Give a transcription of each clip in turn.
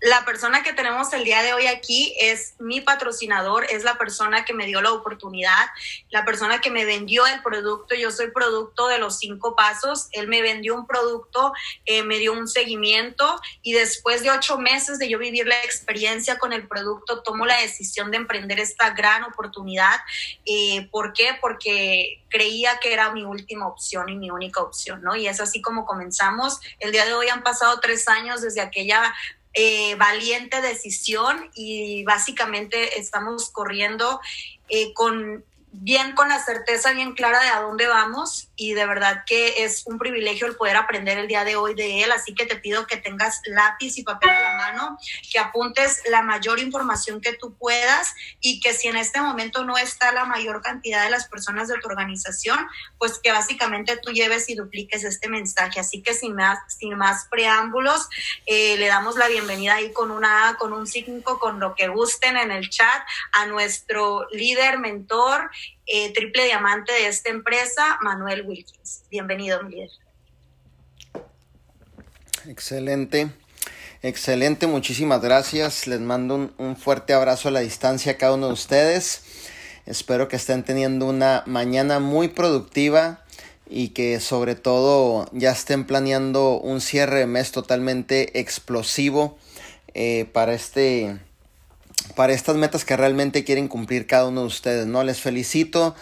la persona que tenemos el día de hoy aquí es mi patrocinador, es la persona que me dio la oportunidad, la persona que me vendió el producto. Yo soy producto de los cinco pasos. Él me vendió un producto, eh, me dio un seguimiento y después de ocho meses de yo vivir la experiencia con el producto, tomo la decisión de emprender esta gran oportunidad. Eh, ¿Por qué? Porque creía que era mi última opción y mi única opción, ¿no? Y es así como comenzamos. El día de hoy han pasado tres años desde aquella eh, valiente decisión y básicamente estamos corriendo eh, con bien con la certeza bien clara de a dónde vamos y de verdad que es un privilegio el poder aprender el día de hoy de él, así que te pido que tengas lápiz y papel a la mano, que apuntes la mayor información que tú puedas y que si en este momento no está la mayor cantidad de las personas de tu organización, pues que básicamente tú lleves y dupliques este mensaje. Así que sin más, sin más preámbulos, eh, le damos la bienvenida ahí con una con un 5, con lo que gusten en el chat a nuestro líder, mentor, eh, triple diamante de esta empresa, Manuel Wilkins. Bienvenido, mi líder. Excelente. Excelente, muchísimas gracias. Les mando un, fuerte abrazo a la distancia a cada uno de ustedes. Espero que estén teniendo una mañana muy productiva y que sobre todo ya estén planeando un cierre de mes totalmente explosivo eh, para este para estas metas que realmente quieren cumplir cada uno de ustedes. ¿no? Les felicito,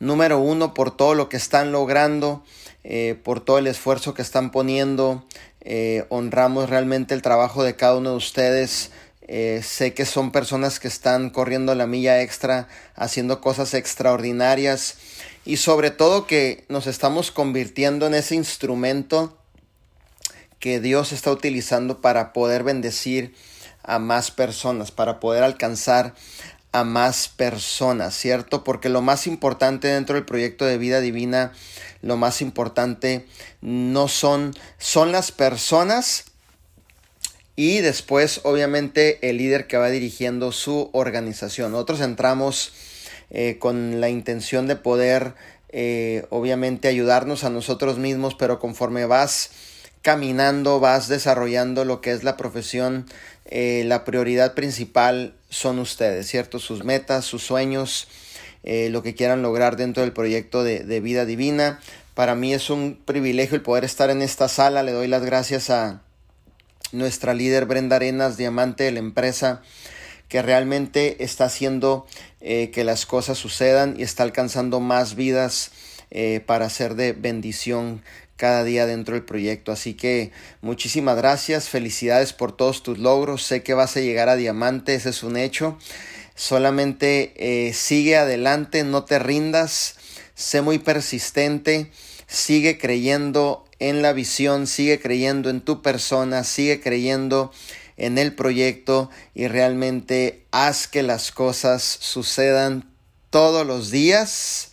número uno, por todo lo que están logrando, eh, por todo el esfuerzo que están poniendo. Eh, honramos realmente el trabajo de cada uno de ustedes. Eh, sé que son personas que están corriendo la milla extra, haciendo cosas extraordinarias y sobre todo que nos estamos convirtiendo en ese instrumento que Dios está utilizando para poder bendecir a más personas, para poder alcanzar a más personas, ¿cierto? Porque lo más importante dentro del proyecto de vida divina, lo más importante no son, son las personas y después obviamente el líder que va dirigiendo su organización. Nosotros entramos eh, con la intención de poder eh, obviamente ayudarnos a nosotros mismos, pero conforme vas caminando, vas desarrollando lo que es la profesión eh, la prioridad principal son ustedes, ¿cierto? Sus metas, sus sueños, eh, lo que quieran lograr dentro del proyecto de, vida divina. Para mí es un privilegio el poder estar en esta sala. Le doy las gracias a nuestra líder Brenda Arenas, diamante de la empresa, que realmente está haciendo eh, que las cosas sucedan y está alcanzando más vidas para ser de bendición cada día dentro del proyecto. Así que muchísimas gracias, felicidades por todos tus logros. Sé que vas a llegar a diamante, ese es un hecho. Solamente eh, sigue adelante, no te rindas, sé muy persistente, sigue creyendo en la visión, sigue creyendo en tu persona, sigue creyendo en el proyecto y realmente haz que las cosas sucedan todos los días,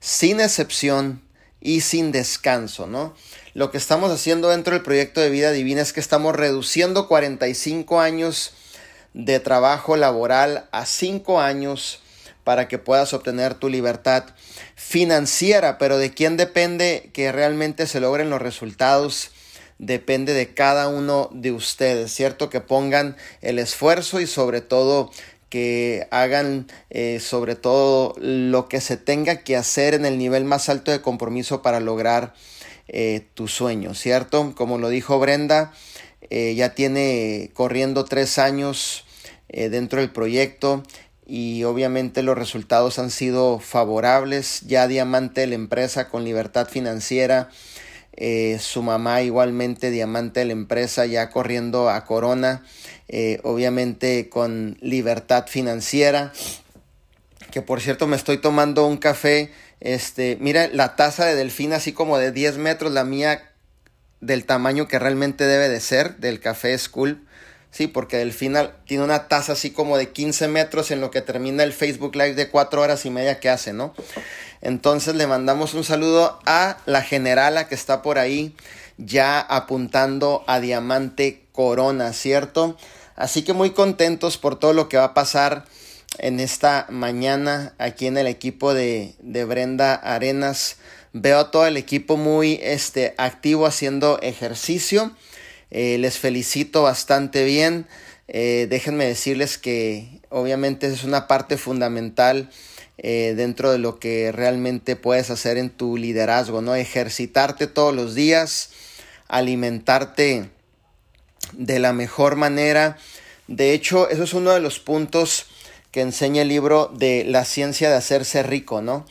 sin excepción y sin descanso, ¿no? Lo que estamos haciendo dentro del proyecto de vida divina es que estamos reduciendo 45 años de trabajo laboral a 5 años para que puedas obtener tu libertad financiera, pero de quién depende que realmente se logren los resultados depende de cada uno de ustedes, ¿cierto? Que pongan el esfuerzo y sobre todo que hagan eh, sobre todo lo que se tenga que hacer en el nivel más alto de compromiso para lograr eh, tu sueño, ¿cierto? Como lo dijo Brenda, eh, ya tiene corriendo tres años dentro del proyecto y obviamente los resultados han sido favorables, ya diamante de la empresa con libertad financiera, su mamá igualmente diamante de la empresa ya corriendo a Corona eh, obviamente con libertad financiera. Que por cierto me estoy tomando un café, este, mira la taza de delfín así como de 10 metros, la mía del tamaño que realmente debe de ser, del café School. Sí, porque Delfín tiene una taza así como de 15 metros en lo que termina el Facebook Live de 4 horas y media que hace, ¿no? Entonces le mandamos un saludo a la generala que está por ahí ya apuntando a Diamante Corona, ¿cierto? Así que muy contentos por todo lo que va a pasar en esta mañana aquí en el equipo de, Brenda Arenas. Veo a todo el equipo muy este, activo haciendo ejercicio. Eh, les felicito bastante bien. Eh, déjenme decirles que obviamente es una parte fundamental eh, dentro de lo que realmente puedes hacer en tu liderazgo, ¿no? Ejercitarte todos los días, alimentarte de la mejor manera. De hecho, eso es uno de los puntos que enseña el libro de la ciencia de hacerse rico, ¿no?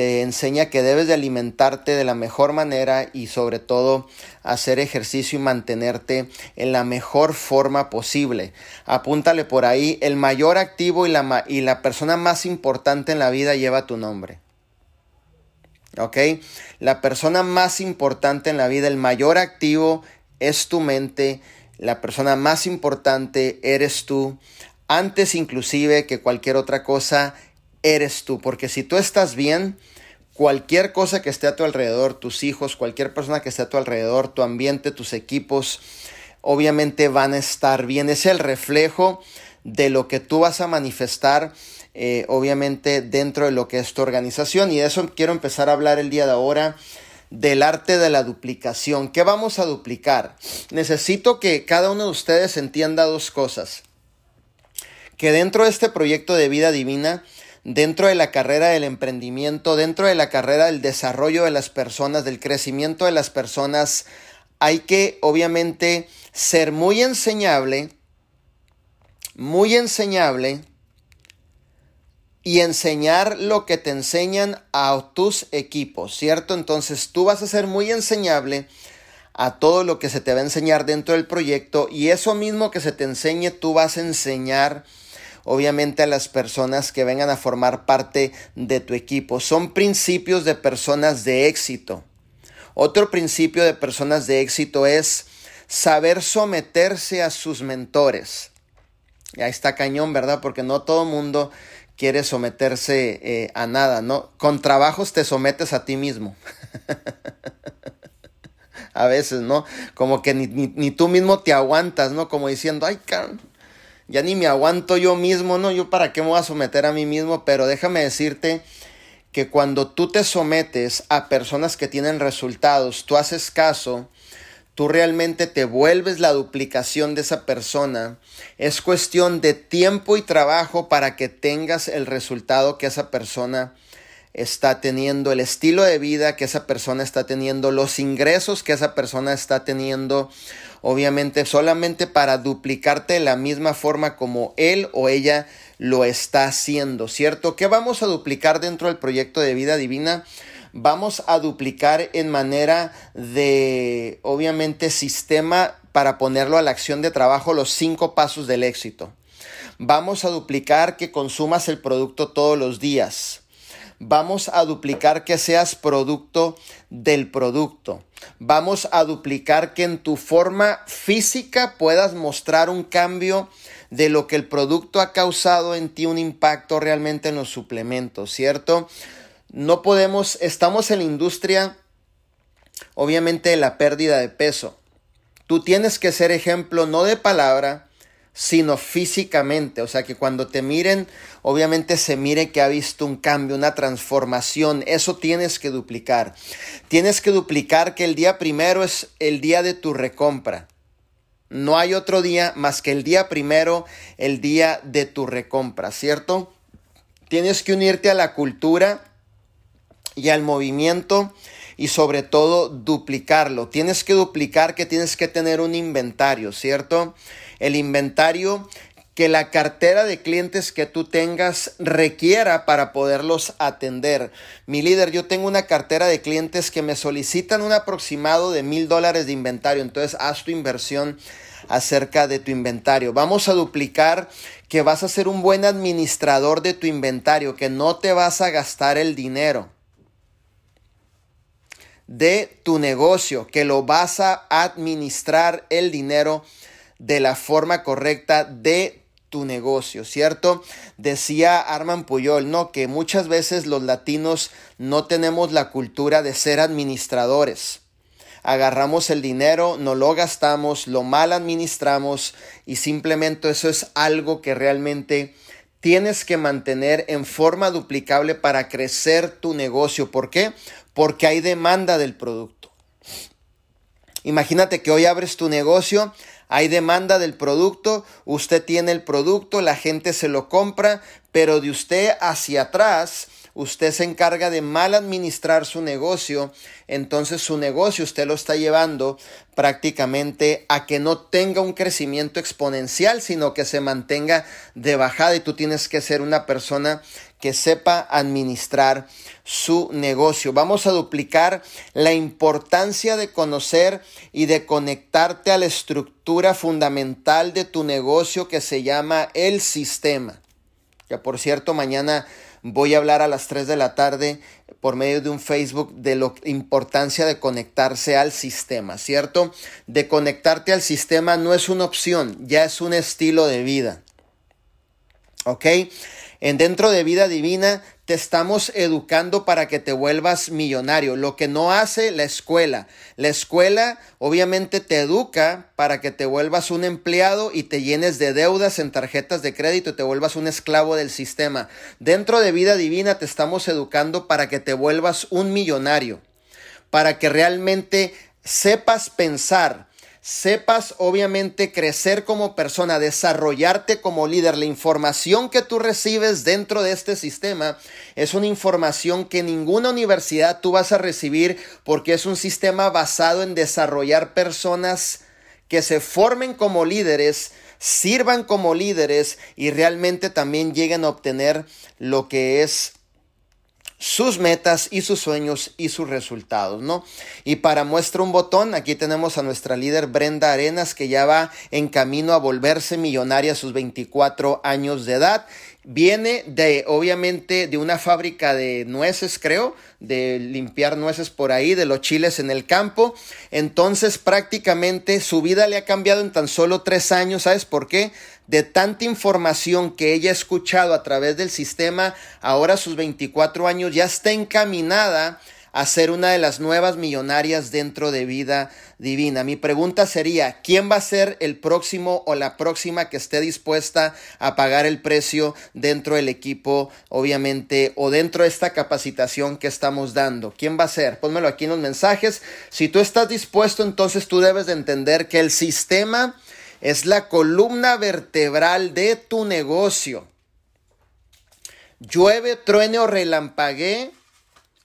te enseña que debes de alimentarte de la mejor manera y sobre todo hacer ejercicio y mantenerte en la mejor forma posible. Apúntale por ahí, el mayor activo y la, y la persona más importante en la vida lleva tu nombre. ¿Ok? La persona más importante en la vida, el mayor activo es tu mente, la persona más importante eres tú, antes inclusive que cualquier otra cosa eres tú, porque si tú estás bien, cualquier cosa que esté a tu alrededor, tus hijos, cualquier persona que esté a tu alrededor, tu ambiente, tus equipos, obviamente van a estar bien. Es el reflejo de lo que tú vas a manifestar, eh, obviamente, dentro de lo que es tu organización. Y de eso quiero empezar a hablar el día de ahora del arte de la duplicación. ¿Qué vamos a duplicar? Necesito que cada uno de ustedes entienda dos cosas. Que dentro de este proyecto de vida divina, dentro de la carrera del emprendimiento, dentro de la carrera del desarrollo de las personas, del crecimiento de las personas, hay que obviamente ser muy enseñable, muy enseñable y enseñar lo que te enseñan a tus equipos, ¿cierto? Entonces tú vas a ser muy enseñable a todo lo que se te va a enseñar dentro del proyecto y eso mismo que se te enseñe tú vas a enseñar obviamente a las personas que vengan a formar parte de tu equipo. Son principios de personas de éxito. Otro principio de personas de éxito es saber someterse a sus mentores. Y ahí está cañón, ¿verdad? Porque no todo mundo quiere someterse eh, a nada, ¿no? Con trabajos te sometes a ti mismo. a veces, ¿no? Como que ni, ni, tú mismo te aguantas, ¿no? Como diciendo, ay, can ya ni me aguanto yo mismo, ¿no? Yo para qué me voy a someter a mí mismo, pero déjame decirte que cuando tú te sometes a personas que tienen resultados, tú haces caso, tú realmente te vuelves la duplicación de esa persona. Es cuestión de tiempo y trabajo para que tengas el resultado que esa persona está teniendo, el estilo de vida que esa persona está teniendo, los ingresos que esa persona está teniendo, obviamente solamente para duplicarte de la misma forma como él o ella lo está haciendo, ¿cierto? ¿Qué vamos a duplicar dentro del proyecto de vida divina? Vamos a duplicar en manera de, obviamente, sistema para ponerlo a la acción de trabajo los cinco pasos del éxito. Vamos a duplicar que consumas el producto todos los días Vamos a duplicar que seas producto del producto. Vamos a duplicar que en tu forma física puedas mostrar un cambio de lo que el producto ha causado en ti un impacto realmente en los suplementos, ¿cierto? No podemos, estamos en la industria, obviamente, de la pérdida de peso. Tú tienes que ser ejemplo no de palabra, sino físicamente. O sea, que cuando te miren, obviamente se mire que ha visto un cambio, una transformación. Eso tienes que duplicar. Tienes que duplicar que el día primero es el día de tu recompra. No hay otro día más que el día primero, el día de tu recompra, ¿cierto? Tienes que unirte a la cultura y al movimiento y sobre todo duplicarlo. Tienes que duplicar que tienes que tener un inventario, ¿cierto? el inventario que la cartera de clientes que tú tengas requiera para poderlos atender. Mi líder, yo tengo una cartera de clientes que me solicitan un aproximado de mil dólares de inventario, entonces haz tu inversión acerca de tu inventario. Vamos a duplicar que vas a ser un buen administrador de tu inventario, que no te vas a gastar el dinero de tu negocio, que lo vas a administrar el dinero de la forma correcta de tu negocio, ¿cierto? Decía Arman Puyol, ¿no? Que muchas veces los latinos no tenemos la cultura de ser administradores. Agarramos el dinero, no lo gastamos, lo mal administramos y simplemente eso es algo que realmente tienes que mantener en forma duplicable para crecer tu negocio. ¿Por qué? Porque hay demanda del producto. Imagínate que hoy abres tu negocio, hay demanda del producto, usted tiene el producto, la gente se lo compra, pero de usted hacia atrás usted se encarga de mal administrar su negocio, entonces su negocio usted lo está llevando prácticamente a que no tenga un crecimiento exponencial, sino que se mantenga de bajada y tú tienes que ser una persona que sepa administrar su negocio. Vamos a duplicar la importancia de conocer y de conectarte a la estructura fundamental de tu negocio que se llama el sistema. Que por cierto, mañana voy a hablar a las 3 de la tarde por medio de un Facebook de la importancia de conectarse al sistema, ¿cierto? De conectarte al sistema no es una opción, ya es un estilo de vida. ¿Ok? En dentro de vida divina te estamos educando para que te vuelvas millonario, lo que no hace la escuela. La escuela obviamente te educa para que te vuelvas un empleado y te llenes de deudas en tarjetas de crédito y te vuelvas un esclavo del sistema. Dentro de vida divina te estamos educando para que te vuelvas un millonario, para que realmente sepas pensar, sepas obviamente crecer como persona, desarrollarte como líder. La información que tú recibes dentro de este sistema es una información que ninguna universidad tú vas a recibir porque es un sistema basado en desarrollar personas que se formen como líderes, sirvan como líderes y realmente también lleguen a obtener lo que es sus metas y sus sueños y sus resultados, ¿no? Y para muestra un botón, aquí tenemos a nuestra líder Brenda Arenas que ya va en camino a volverse millonaria a sus 24 años de edad. Viene de, obviamente, de una fábrica de nueces, creo, de limpiar nueces por ahí, de los chiles en el campo. Entonces, prácticamente su vida le ha cambiado en tan solo tres años. ¿Sabes por qué? de tanta información que ella ha escuchado a través del sistema, ahora a sus 24 años ya está encaminada a ser una de las nuevas millonarias dentro de vida divina. Mi pregunta sería, ¿quién va a ser el próximo o la próxima que esté dispuesta a pagar el precio dentro del equipo, obviamente, o dentro de esta capacitación que estamos dando? ¿Quién va a ser? Pónmelo aquí en los mensajes. Si tú estás dispuesto, entonces tú debes de entender que el sistema es la columna vertebral de tu negocio. Llueve, truene o relampaguee,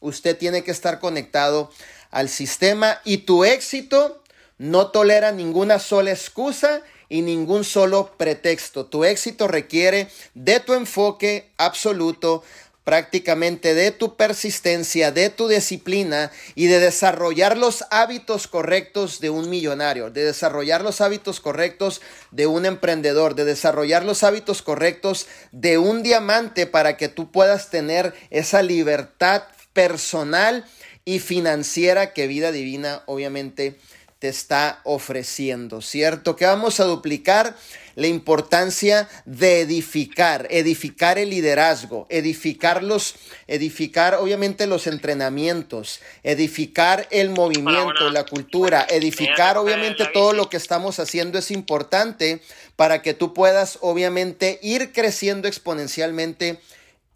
usted tiene que estar conectado al sistema y tu éxito no tolera ninguna sola excusa y ningún solo pretexto. Tu éxito requiere de tu enfoque absoluto prácticamente de tu persistencia, de tu disciplina y de desarrollar los hábitos correctos de un millonario, de desarrollar los hábitos correctos de un emprendedor, de desarrollar los hábitos correctos de un diamante para que tú puedas tener esa libertad personal y financiera que vida divina obviamente te está ofreciendo, ¿cierto? Que vamos a duplicar la importancia de edificar, edificar el liderazgo, edificarlos, edificar obviamente los entrenamientos, edificar el movimiento, la cultura, edificar obviamente todo lo que estamos haciendo es importante para que tú puedas obviamente ir creciendo exponencialmente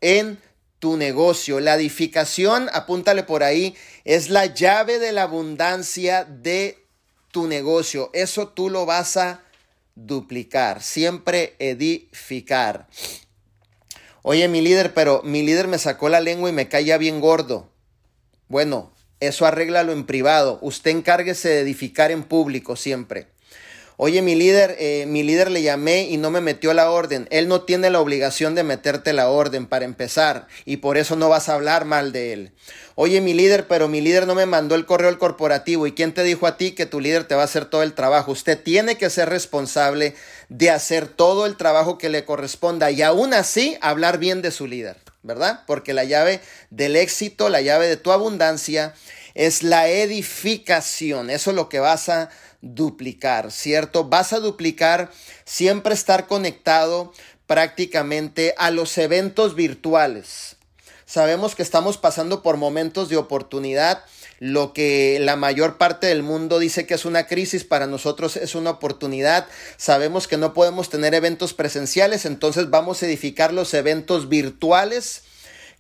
en tu negocio. La edificación, apúntale por ahí, es la llave de la abundancia de tu negocio. Eso tú lo vas a duplicar, siempre edificar. Oye, mi líder, pero mi líder me sacó la lengua y me caía bien gordo. Bueno, eso arréglalo en privado. Usted encárguese de edificar en público siempre. Oye, mi líder, eh, mi líder le llamé y no me metió la orden. Él no tiene la obligación de meterte la orden para empezar y por eso no vas a hablar mal de él. Oye, mi líder, pero mi líder no me mandó el correo al corporativo. ¿Y quién te dijo a ti que tu líder te va a hacer todo el trabajo? Usted tiene que ser responsable de hacer todo el trabajo que le corresponda y aún así hablar bien de su líder, ¿verdad? Porque la llave del éxito, la llave de tu abundancia es la edificación. Eso es lo que vas a duplicar, ¿cierto? Vas a duplicar siempre estar conectado prácticamente a los eventos virtuales. Sabemos que estamos pasando por momentos de oportunidad. Lo que la mayor parte del mundo dice que es una crisis, para nosotros es una oportunidad. Sabemos que no podemos tener eventos presenciales, entonces vamos a edificar los eventos virtuales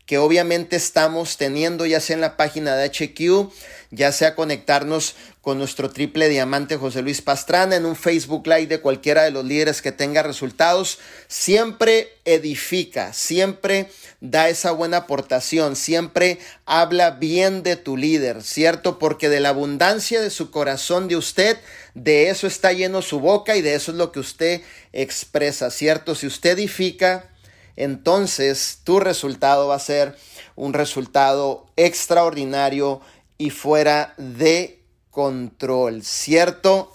que obviamente estamos teniendo, ya sea en la página de HQ, ya sea conectarnos con nuestro triple diamante José Luis Pastrana en un Facebook Live de cualquiera de los líderes que tenga resultados, siempre edifica, siempre da esa buena aportación, siempre habla bien de tu líder, ¿cierto? Porque de la abundancia de su corazón de usted, de eso está lleno su boca y de eso es lo que usted expresa, ¿cierto? Si usted edifica, entonces tu resultado va a ser un resultado extraordinario y fuera de control, ¿cierto?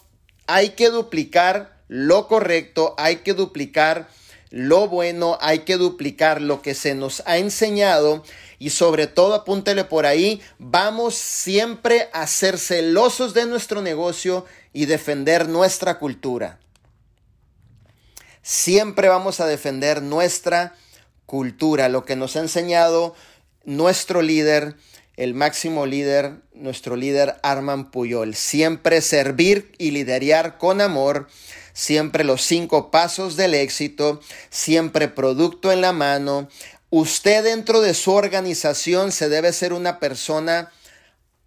Hay que duplicar lo correcto, hay que duplicar lo bueno, hay que duplicar lo que se nos ha enseñado y sobre todo apúntele por ahí, vamos siempre a ser celosos de nuestro negocio y defender nuestra cultura. Siempre vamos a defender nuestra cultura, lo que nos ha enseñado nuestro líder, el máximo líder, nuestro líder Arman Puyol. Siempre servir y liderar con amor, siempre los cinco pasos del éxito, siempre producto en la mano. Usted dentro de su organización se debe ser una persona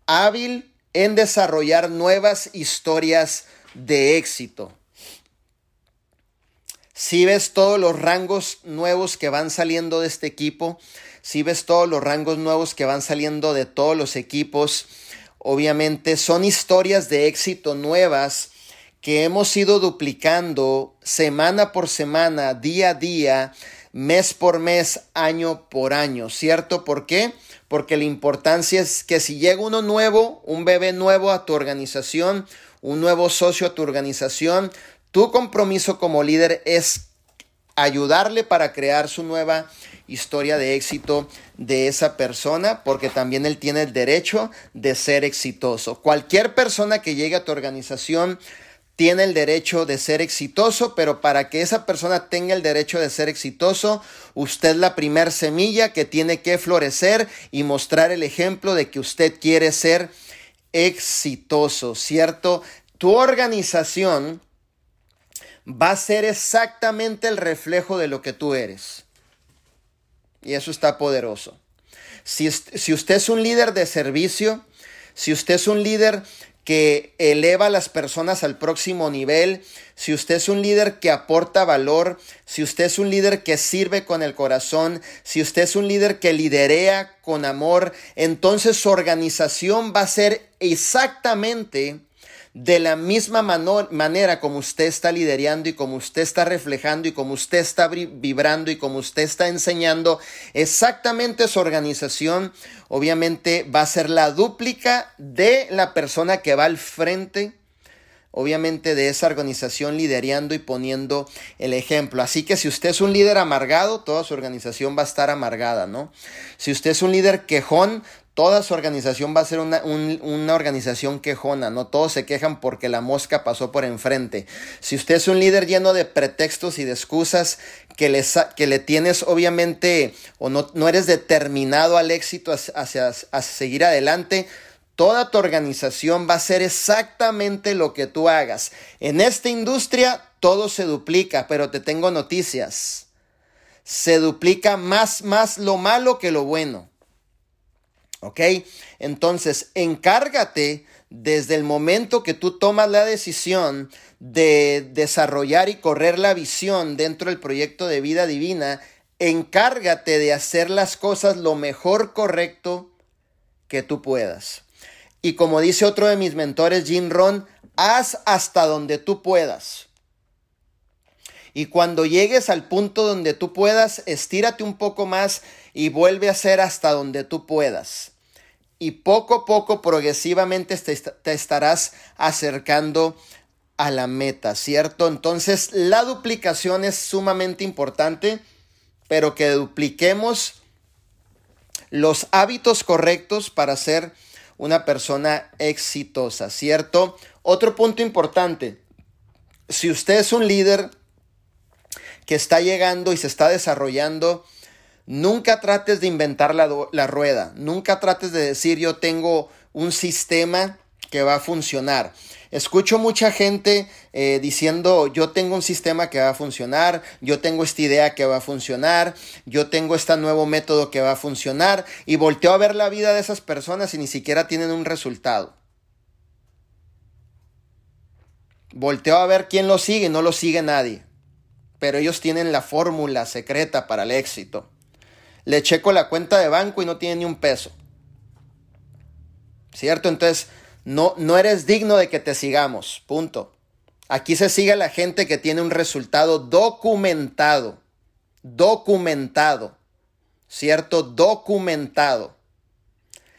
hábil en desarrollar nuevas historias de éxito. Si ves todos los rangos nuevos que van saliendo de este equipo, si ves todos los rangos nuevos que van saliendo de todos los equipos, obviamente son historias de éxito nuevas que hemos ido duplicando semana por semana, día a día, mes por mes, año por año, ¿cierto? ¿Por qué? Porque la importancia es que si llega uno nuevo, un bebé nuevo a tu organización, un nuevo socio a tu organización, tu compromiso como líder es ayudarle para crear su nueva historia de éxito de esa persona, porque también él tiene el derecho de ser exitoso. Cualquier persona que llegue a tu organización tiene el derecho de ser exitoso, pero para que esa persona tenga el derecho de ser exitoso, usted es la primer semilla que tiene que florecer y mostrar el ejemplo de que usted quiere ser exitoso, ¿cierto? Tu organización va a ser exactamente el reflejo de lo que tú eres. Y eso está poderoso. Si, si, usted es un líder de servicio, si usted es un líder que eleva a las personas al próximo nivel, si usted es un líder que aporta valor, si usted es un líder que sirve con el corazón, si usted es un líder que liderea con amor, entonces su organización va a ser exactamente de la misma manera como usted está liderando y como usted está reflejando y como usted está vibrando y como usted está enseñando exactamente su organización, obviamente va a ser la dúplica de la persona que va al frente obviamente de esa organización liderando y poniendo el ejemplo. Así que si usted es un líder amargado, toda su organización va a estar amargada, ¿no? Si usted es un líder quejón, toda su organización va a ser una, organización quejona, no todos se quejan porque la mosca pasó por enfrente. Si usted es un líder lleno de pretextos y de excusas que le, que le tienes obviamente o no, no eres determinado al éxito hacia, hacia seguir adelante, toda tu organización va a ser exactamente lo que tú hagas. En esta industria todo se duplica, pero te tengo noticias. Se duplica más, más lo malo que lo bueno. ¿Ok? Entonces, encárgate desde el momento que tú tomas la decisión de desarrollar y correr la visión dentro del proyecto de vida divina, encárgate de hacer las cosas lo mejor correcto que tú puedas. Y como dice otro de mis mentores, Jim Ron, haz hasta donde tú puedas. Y cuando llegues al punto donde tú puedas, estírate un poco más y vuelve a hacer hasta donde tú puedas. Y poco a poco, progresivamente, te, estarás acercando a la meta, ¿cierto? Entonces, la duplicación es sumamente importante, pero que dupliquemos los hábitos correctos para ser una persona exitosa, ¿cierto? Otro punto importante, si usted es un líder que está llegando y se está desarrollando, nunca trates de inventar la, rueda, nunca trates de decir yo tengo un sistema que va a funcionar. Escucho mucha gente eh, diciendo, yo tengo un sistema que va a funcionar, yo tengo esta idea que va a funcionar, yo tengo este nuevo método que va a funcionar, y volteo a ver la vida de esas personas y ni siquiera tienen un resultado. Volteo a ver quién lo sigue, no lo sigue nadie. Pero ellos tienen la fórmula secreta para el éxito. Le checo la cuenta de banco y no tiene ni un peso. ¿Cierto? Entonces, no, no eres digno de que te sigamos. Punto. Aquí se sigue la gente que tiene un resultado documentado. Documentado. ¿Cierto? Documentado.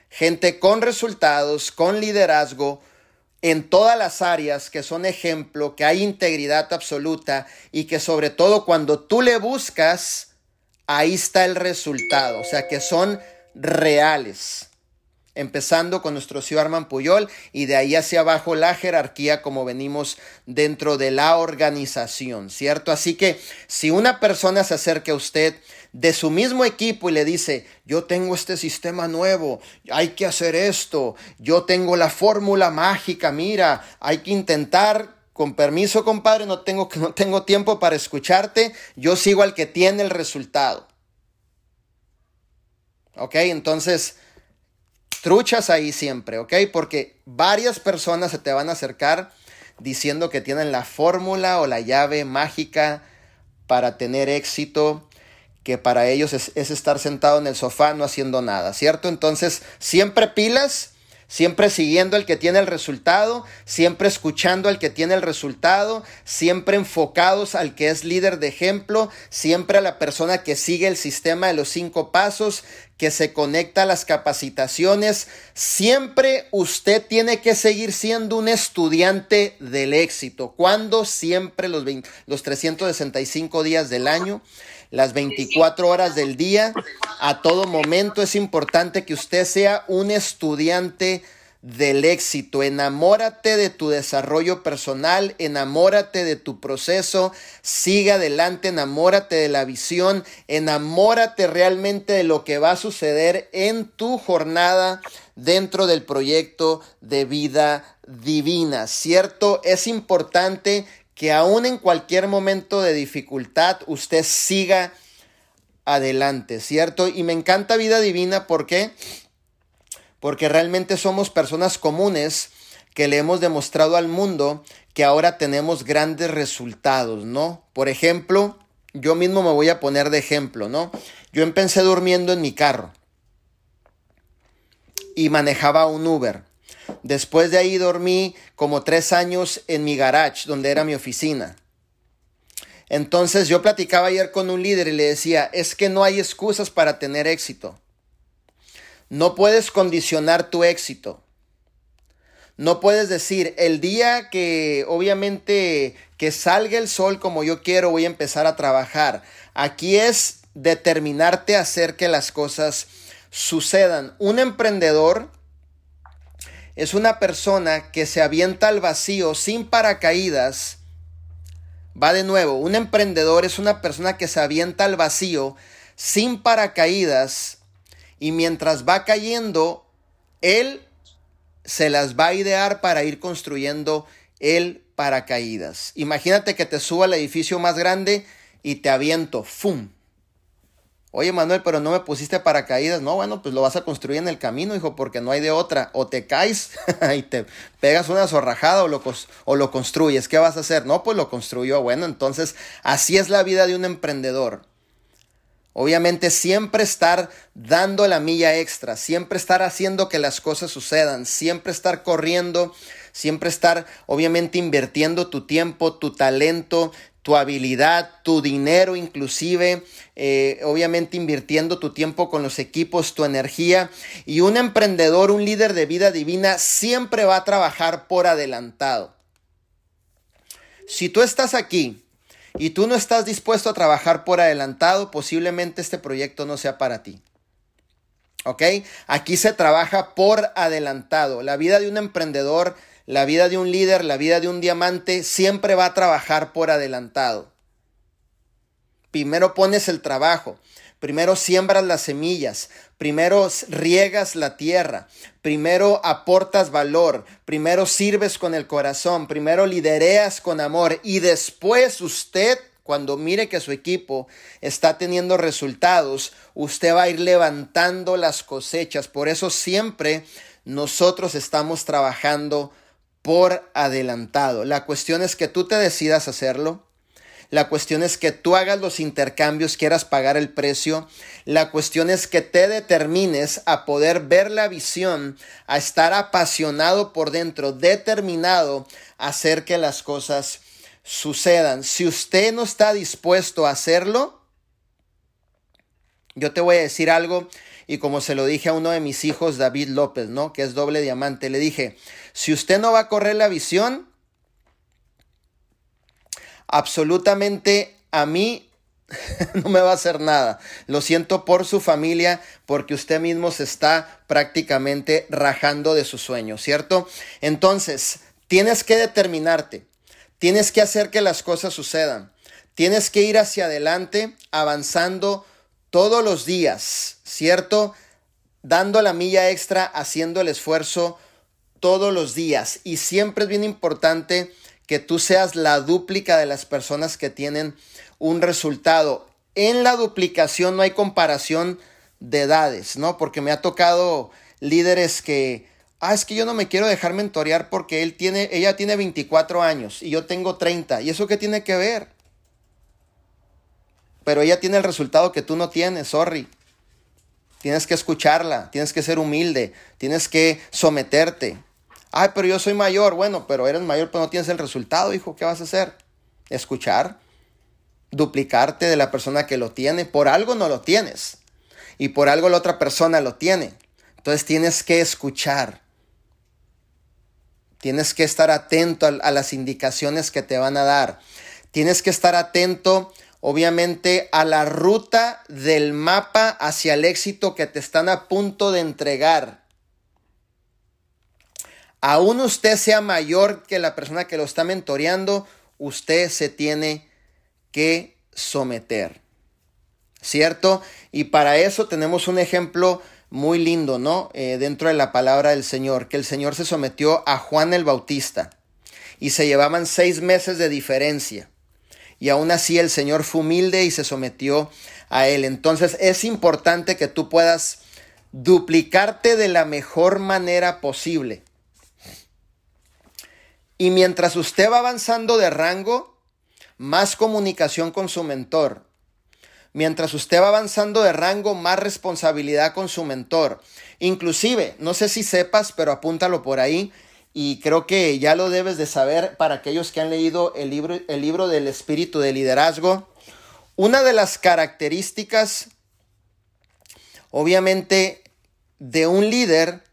Gente con resultados, con liderazgo, en todas las áreas que son ejemplo, que hay integridad absoluta y que sobre todo cuando tú le buscas, ahí está el resultado. O sea, que son reales empezando con nuestro Arman Puyol y de ahí hacia abajo la jerarquía como venimos dentro de la organización, ¿cierto? Así que si una persona se acerca a usted de su mismo equipo y le dice, yo tengo este sistema nuevo, hay que hacer esto, yo tengo la fórmula mágica, mira, hay que intentar con permiso, compadre, no tengo, no tengo tiempo para escucharte, yo sigo al que tiene el resultado. ¿Ok? Entonces, truchas ahí siempre, ¿ok? Porque varias personas se te van a acercar diciendo que tienen la fórmula o la llave mágica para tener éxito, que para ellos es, es, estar sentado en el sofá no haciendo nada, ¿cierto? Entonces, siempre pilas siempre siguiendo al que tiene el resultado, siempre escuchando al que tiene el resultado, siempre enfocados al que es líder de ejemplo, siempre a la persona que sigue el sistema de los cinco pasos, que se conecta a las capacitaciones. Siempre usted tiene que seguir siendo un estudiante del éxito. Cuando siempre los, los 365 días del año las 24 horas del día, a todo momento es importante que usted sea un estudiante del éxito. Enamórate de tu desarrollo personal, enamórate de tu proceso, siga adelante, enamórate de la visión, enamórate realmente de lo que va a suceder en tu jornada dentro del proyecto de vida divina, ¿cierto? Es importante que aún en cualquier momento de dificultad usted siga adelante, ¿cierto? Y me encanta vida divina, ¿por qué? Porque realmente somos personas comunes que le hemos demostrado al mundo que ahora tenemos grandes resultados, ¿no? Por ejemplo, yo mismo me voy a poner de ejemplo, ¿no? Yo empecé durmiendo en mi carro y manejaba un Uber. Después de ahí dormí como tres años en mi garage, donde era mi oficina. Entonces yo platicaba ayer con un líder y le decía, es que no hay excusas para tener éxito. No puedes condicionar tu éxito. No puedes decir, el día que obviamente que salga el sol como yo quiero, voy a empezar a trabajar. Aquí es determinarte a hacer que las cosas sucedan. Un emprendedor es una persona que se avienta al vacío sin paracaídas. Va de nuevo, un emprendedor es una persona que se avienta al vacío sin paracaídas y mientras va cayendo, él se las va a idear para ir construyendo el paracaídas. Imagínate que te suba al edificio más grande y te aviento, ¡fum! Oye, Manuel, pero no me pusiste paracaídas. No, bueno, pues lo vas a construir en el camino, hijo, porque no hay de otra. O te caes y te pegas una zorrajada o lo, o lo construyes. ¿Qué vas a hacer? No, pues lo construyó. Bueno, entonces así es la vida de un emprendedor. Obviamente siempre estar dando la milla extra, siempre estar haciendo que las cosas sucedan, siempre estar corriendo, siempre estar obviamente invirtiendo tu tiempo, tu talento, tu habilidad, tu dinero inclusive, eh, obviamente invirtiendo tu tiempo con los equipos, tu energía. Y un emprendedor, un líder de vida divina, siempre va a trabajar por adelantado. Si tú estás aquí y tú no estás dispuesto a trabajar por adelantado, posiblemente este proyecto no sea para ti. ¿Ok? Aquí se trabaja por adelantado. La vida de un emprendedor la vida de un líder, la vida de un diamante, siempre va a trabajar por adelantado. Primero pones el trabajo, primero siembras las semillas, primero riegas la tierra, primero aportas valor, primero sirves con el corazón, primero lidereas con amor y después usted cuando mire que su equipo está teniendo resultados, usted va a ir levantando las cosechas. Por eso siempre nosotros estamos trabajando por adelantado. La cuestión es que tú te decidas hacerlo. La cuestión es que tú hagas los intercambios, quieras pagar el precio. La cuestión es que te determines a poder ver la visión, a estar apasionado por dentro, determinado a hacer que las cosas sucedan. Si usted no está dispuesto a hacerlo, yo te voy a decir algo y como se lo dije a uno de mis hijos, David López, ¿no? Que es doble diamante, le dije, si usted no va a correr la visión, absolutamente a mí no me va a hacer nada. Lo siento por su familia, porque usted mismo se está prácticamente rajando de su sueño, ¿cierto? Entonces, tienes que determinarte. Tienes que hacer que las cosas sucedan. Tienes que ir hacia adelante avanzando todos los días, ¿cierto? Dando la milla extra, haciendo el esfuerzo todos los días. Y siempre es bien importante que tú seas la dúplica de las personas que tienen un resultado. En la duplicación no hay comparación de edades, ¿no? Porque me ha tocado líderes que ah, es que yo no me quiero dejar mentorear porque él tiene, ella tiene 24 años y yo tengo 30. ¿Y eso qué tiene que ver? Pero ella tiene el resultado que tú no tienes, sorry. Tienes que escucharla, tienes que ser humilde, tienes que someterte. Ay, pero yo soy mayor. Bueno, pero eres mayor, pero no tienes el resultado, hijo. ¿Qué vas a hacer? Escuchar, duplicarte de la persona que lo tiene. Por algo no lo tienes. Y por algo la otra persona lo tiene. Entonces tienes que escuchar. Tienes que estar atento a, las indicaciones que te van a dar. Tienes que estar atento, obviamente, a la ruta del mapa hacia el éxito que te están a punto de entregar. Aún usted sea mayor que la persona que lo está mentoreando, usted se tiene que someter. ¿Cierto? Y para eso tenemos un ejemplo muy lindo, ¿no? Eh, dentro de la palabra del Señor, que el Señor se sometió a Juan el Bautista y se llevaban seis meses de diferencia. Y aún así el Señor fue humilde y se sometió a él. Entonces es importante que tú puedas duplicarte de la mejor manera posible. Y mientras usted va avanzando de rango, más comunicación con su mentor, mientras usted va avanzando de rango, más responsabilidad con su mentor. Inclusive, no sé si sepas, pero apúntalo por ahí y creo que ya lo debes de saber para aquellos que han leído el libro, el libro del espíritu de liderazgo. Una de las características, obviamente, de un líder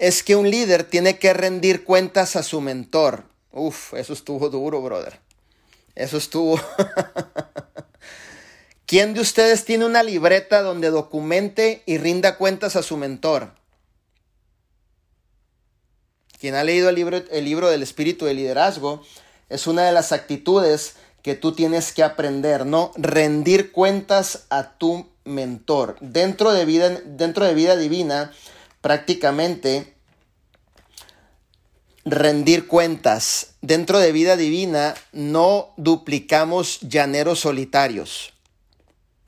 es que un líder tiene que rendir cuentas a su mentor. Uf, eso estuvo duro, brother. Eso estuvo. ¿Quién de ustedes tiene una libreta donde documente y rinda cuentas a su mentor? Quien ha leído el libro, el libro del espíritu de liderazgo es una de las actitudes que tú tienes que aprender, ¿no? Rendir cuentas a tu mentor. Dentro de vida, dentro de vida divina, prácticamente rendir cuentas. Dentro de vida divina no duplicamos llaneros solitarios.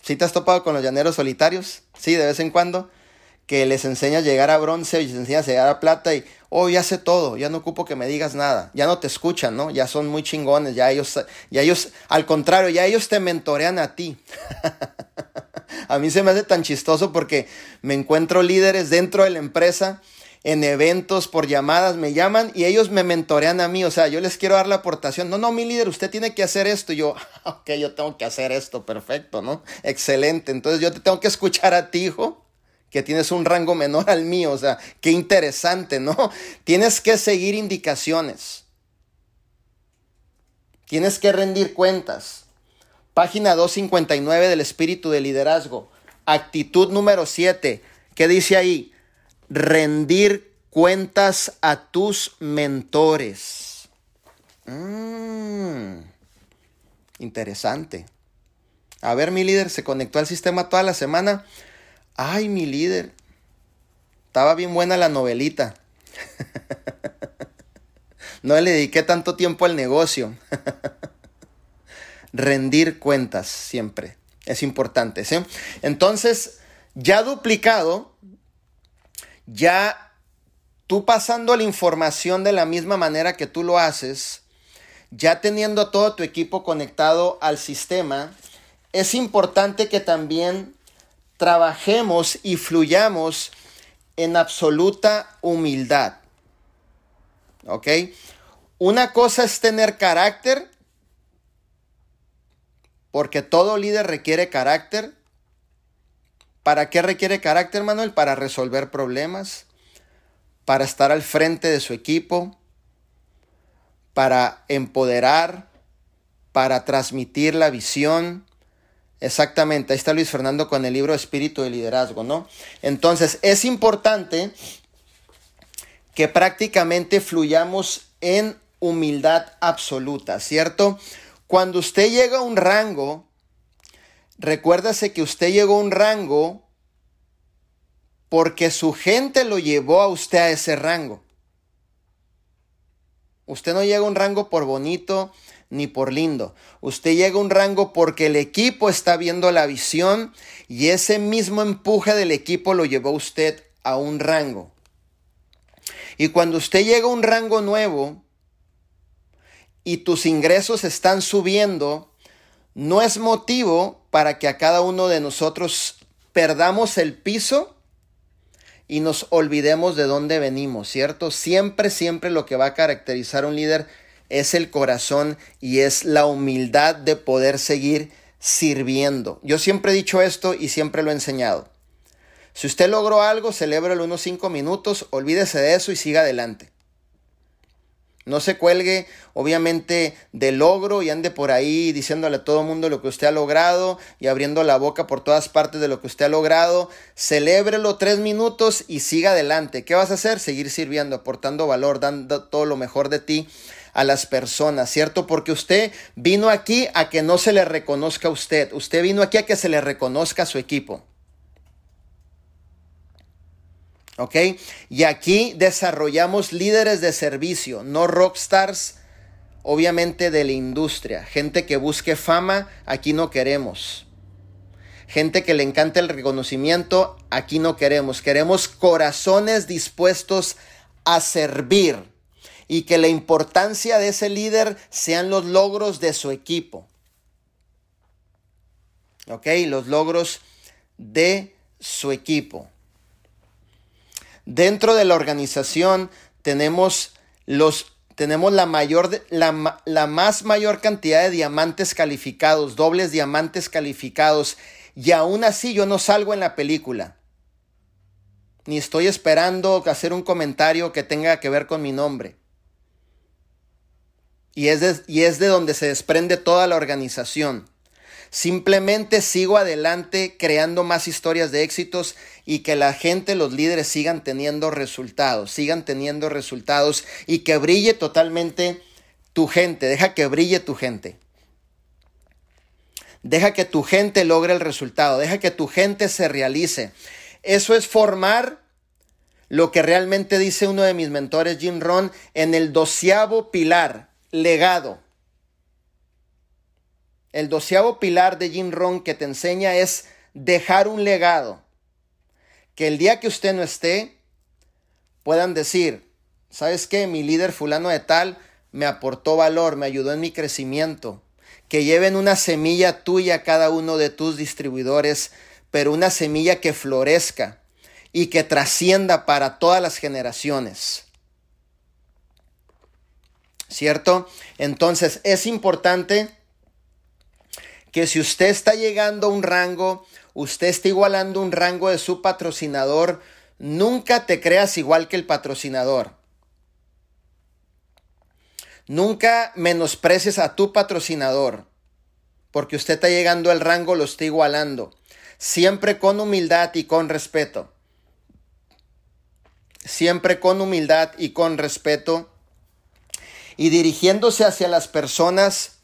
¿Sí te has topado con los llaneros solitarios? Sí, de vez en cuando. Que les enseña a llegar a bronce y les enseña a llegar a plata y, oh, ya sé todo, ya no ocupo que me digas nada. Ya no te escuchan, ¿no? Ya son muy chingones, ya ellos, ya ellos, al contrario, ya ellos te mentorean a ti. a mí se me hace tan chistoso porque me encuentro líderes dentro de la empresa en eventos, por llamadas, me llaman y ellos me mentorean a mí, o sea, yo les quiero dar la aportación, no, no, mi líder, usted tiene que hacer esto, y yo, ok, yo tengo que hacer esto, perfecto, ¿no? Excelente, entonces yo te tengo que escuchar a ti, hijo, que tienes un rango menor al mío, o sea, qué interesante, ¿no? Tienes que seguir indicaciones, tienes que rendir cuentas. Página 259 del espíritu de liderazgo, actitud número 7, ¿qué dice ahí? rendir cuentas a tus mentores. Mm, interesante. A ver, mi líder se conectó al sistema toda la semana. Ay, mi líder. Estaba bien buena la novelita. no le dediqué tanto tiempo al negocio. Rendir cuentas siempre. Es importante. Entonces, ya duplicado, ya tú pasando la información de la misma manera que tú lo haces, ya teniendo todo tu equipo conectado al sistema, es importante que también trabajemos y fluyamos en absoluta humildad. ¿Ok? Una cosa es tener carácter, porque todo líder requiere carácter. ¿Para qué requiere carácter, Manuel? Para resolver problemas, para estar al frente de su equipo, para empoderar, para transmitir la visión. Exactamente, ahí está Luis Fernando con el libro Espíritu de Liderazgo, ¿no? Entonces, es importante que prácticamente fluyamos en humildad absoluta, ¿cierto? Cuando usted llega a un rango, recuérdase que usted llegó a un rango porque su gente lo llevó a usted a ese rango. Usted no llega a un rango por bonito ni por lindo. Usted llega a un rango porque el equipo está viendo la visión y ese mismo empuje del equipo lo llevó usted a un rango. Y cuando usted llega a un rango nuevo y tus ingresos están subiendo, no es motivo para que a cada uno de nosotros perdamos el piso y nos olvidemos de dónde venimos, ¿cierto? Siempre, siempre lo que va a caracterizar a un líder es el corazón y es la humildad de poder seguir sirviendo. Yo siempre he dicho esto y siempre lo he enseñado. Si usted logró algo, celébrelo unos cinco minutos, olvídese de eso y siga adelante. No se cuelgue, obviamente, del logro y ande por ahí diciéndole a todo el mundo lo que usted ha logrado y abriendo la boca por todas partes de lo que usted ha logrado. Celébrelo tres minutos y siga adelante. ¿Qué vas a hacer? Seguir sirviendo, aportando valor, dando todo lo mejor de ti a las personas, ¿cierto? Porque usted vino aquí a que no se le reconozca a usted. Usted vino aquí a que se le reconozca a su equipo. Y aquí desarrollamos líderes de servicio, no rockstars, obviamente de la industria. Gente que busque fama, aquí no queremos. Gente que le encanta el reconocimiento, aquí no queremos. Queremos corazones dispuestos a servir y que la importancia de ese líder sean los logros de su equipo. ¿Ok? Los logros de su equipo. Dentro de la organización tenemos los tenemos la mayor la, la más mayor cantidad de diamantes calificados, dobles diamantes calificados y aún así yo no salgo en la película. Ni estoy esperando hacer un comentario que tenga que ver con mi nombre. Y es de, y es de donde se desprende toda la organización. Simplemente sigo adelante creando más historias de éxitos y que la gente, los líderes sigan teniendo resultados, sigan teniendo resultados y que brille totalmente tu gente, deja que brille tu gente. Deja que tu gente logre el resultado, deja que tu gente se realice. Eso es formar lo que realmente dice uno de mis mentores, Jim Ron, en el doceavo pilar, legado. El doceavo pilar de Jim Ron que te enseña es dejar un legado. Que el día que usted no esté, puedan decir, ¿sabes qué? Mi líder fulano de tal me aportó valor, me ayudó en mi crecimiento. Que lleven una semilla tuya a cada uno de tus distribuidores, pero una semilla que florezca y que trascienda para todas las generaciones. ¿Cierto? Entonces es importante que si usted está llegando a un rango, usted está igualando un rango de su patrocinador, nunca te creas igual que el patrocinador. Nunca menosprecies a tu patrocinador, porque usted está llegando al rango, lo está igualando. Siempre con humildad y con respeto. Siempre con humildad y con respeto. Y dirigiéndose hacia las personas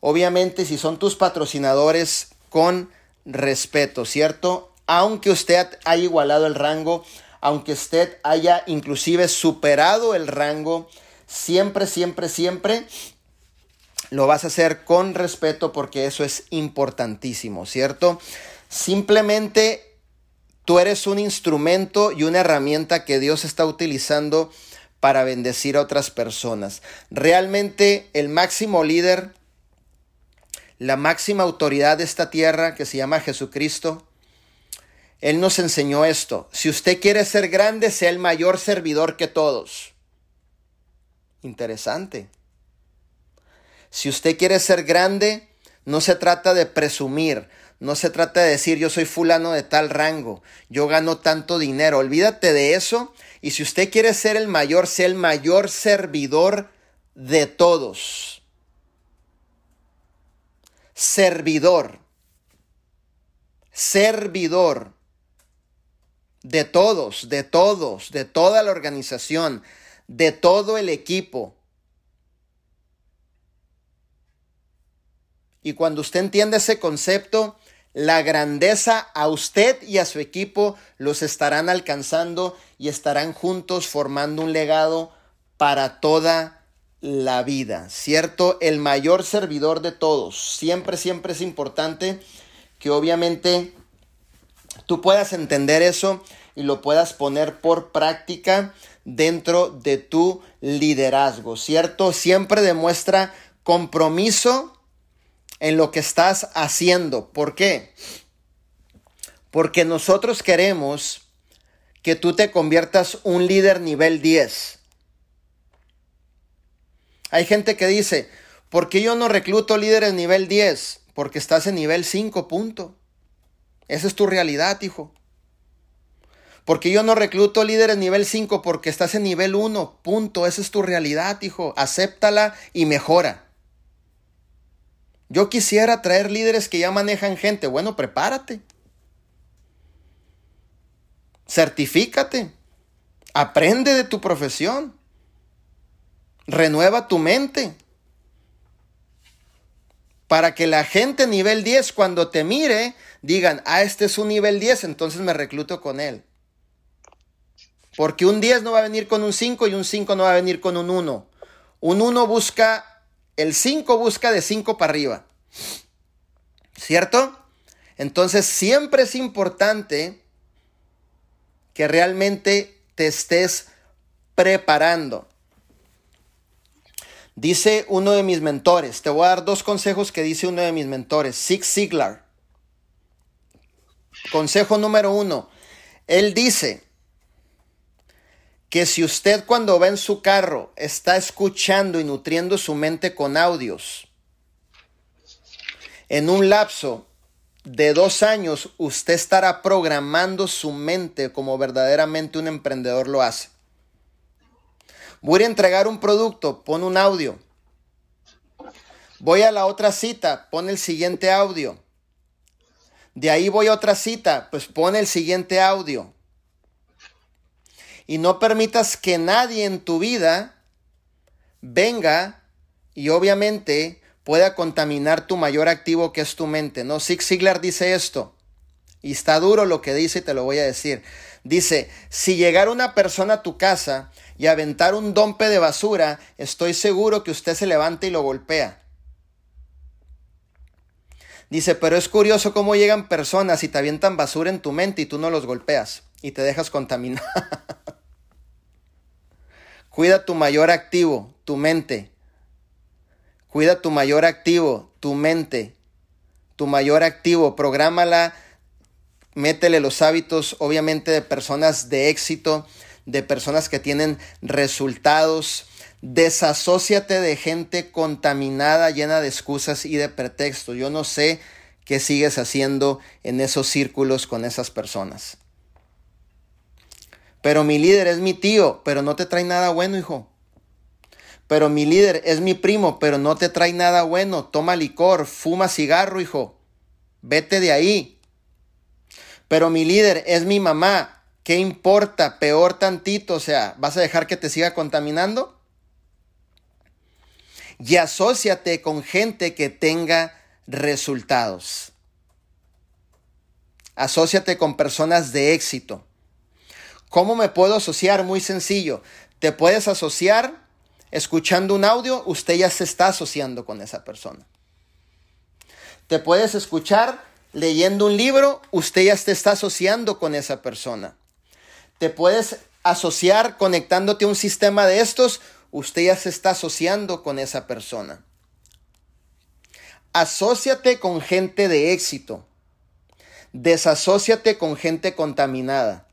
Obviamente, si son tus patrocinadores, con respeto, ¿cierto? Aunque usted haya igualado el rango, aunque usted haya inclusive superado el rango, siempre, siempre, siempre lo vas a hacer con respeto porque eso es importantísimo, ¿cierto? Simplemente tú eres un instrumento y una herramienta que Dios está utilizando para bendecir a otras personas. Realmente el máximo líder, la máxima autoridad de esta tierra que se llama Jesucristo, Él nos enseñó esto. Si usted quiere ser grande, sea el mayor servidor que todos. Interesante. Si usted quiere ser grande, no se trata de presumir, no se trata de decir yo soy fulano de tal rango, yo gano tanto dinero. Olvídate de eso. Y si usted quiere ser el mayor, sea el mayor servidor de todos. Servidor. Servidor. De todos, de todos, de toda la organización, de todo el equipo. Y cuando usted entiende ese concepto, la grandeza a usted y a su equipo los estarán alcanzando y estarán juntos formando un legado para toda la vida, ¿cierto? El mayor servidor de todos. Siempre, siempre es importante que obviamente tú puedas entender eso y lo puedas poner por práctica dentro de tu liderazgo, ¿cierto? Siempre demuestra compromiso en lo que estás haciendo. ¿Por qué? Porque nosotros queremos que tú te conviertas un líder nivel 10. Hay gente que dice, ¿por qué yo no recluto líderes nivel 10? Porque estás en nivel 5, punto. Esa es tu realidad, hijo. Porque yo no recluto líderes nivel 5 porque estás en nivel 1, punto. Esa es tu realidad, hijo. Acéptala y mejora. Yo quisiera traer líderes que ya manejan gente. Bueno, prepárate. Certifícate. Aprende de tu profesión. Renueva tu mente. Para que la gente nivel 10 cuando te mire digan, ah, este es un nivel 10, entonces me recluto con él. Porque un 10 no va a venir con un 5 y un 5 no va a venir con un 1. Un 1 busca el 5 busca de 5 para arriba. ¿Cierto? Entonces siempre es importante que realmente te estés preparando. Dice uno de mis mentores, te voy a dar dos consejos que dice uno de mis mentores, Zig Ziglar. Consejo número uno, él dice, que si usted cuando va en su carro está escuchando y nutriendo su mente con audios, en un lapso de dos años usted estará programando su mente como verdaderamente un emprendedor lo hace. Voy a entregar un producto, pon un audio. Voy a la otra cita, pon el siguiente audio. De ahí voy a otra cita, pues pon el siguiente audio y no permitas que nadie en tu vida venga y obviamente pueda contaminar tu mayor activo que es tu mente. No, Zig Ziglar dice esto y está duro lo que dice y te lo voy a decir. Dice, si llegara una persona a tu casa y aventar un dompe de basura, estoy seguro que usted se levanta y lo golpea. Dice, pero es curioso cómo llegan personas y te avientan basura en tu mente y tú no los golpeas y te dejas contaminar. Cuida tu mayor activo, tu mente. Cuida tu mayor activo, tu mente. Tu mayor activo, prográmala, métele los hábitos, obviamente, de personas de éxito, de personas que tienen resultados. Desasóciate de gente contaminada, llena de excusas y de pretextos. Yo no sé qué sigues haciendo en esos círculos con esas personas. Pero mi líder es mi tío, pero no te trae nada bueno, hijo. Pero mi líder es mi primo, pero no te trae nada bueno. Toma licor, fuma cigarro, hijo. Vete de ahí. Pero mi líder es mi mamá. ¿Qué importa? Peor tantito. O sea, ¿vas a dejar que te siga contaminando? Y asóciate con gente que tenga resultados. Asociate con personas de éxito. ¿Cómo me puedo asociar? Muy sencillo. Te puedes asociar escuchando un audio, usted ya se está asociando con esa persona. Te puedes escuchar leyendo un libro, usted ya se está asociando con esa persona. Te puedes asociar conectándote a un sistema de estos, usted ya se está asociando con esa persona. Asociate con gente de éxito. Desasociate con gente contaminada.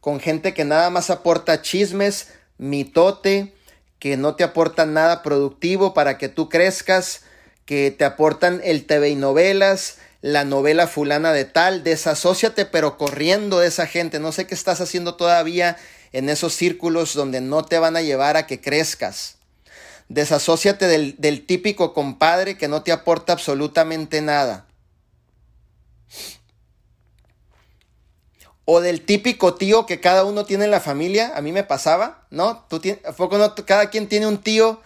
Con gente que nada más aporta chismes, mitote, que no te aportan nada productivo para que tú crezcas, que te aportan el TV y novelas, la novela fulana de tal, desasóciate pero corriendo de esa gente, no sé qué estás haciendo todavía en esos círculos donde no te van a llevar a que crezcas. Desasóciate del, del típico compadre que no te aporta absolutamente nada. O del típico tío que cada uno tiene en la familia. A mí me pasaba, ¿no? Tú poco no? Cada quien tiene un tío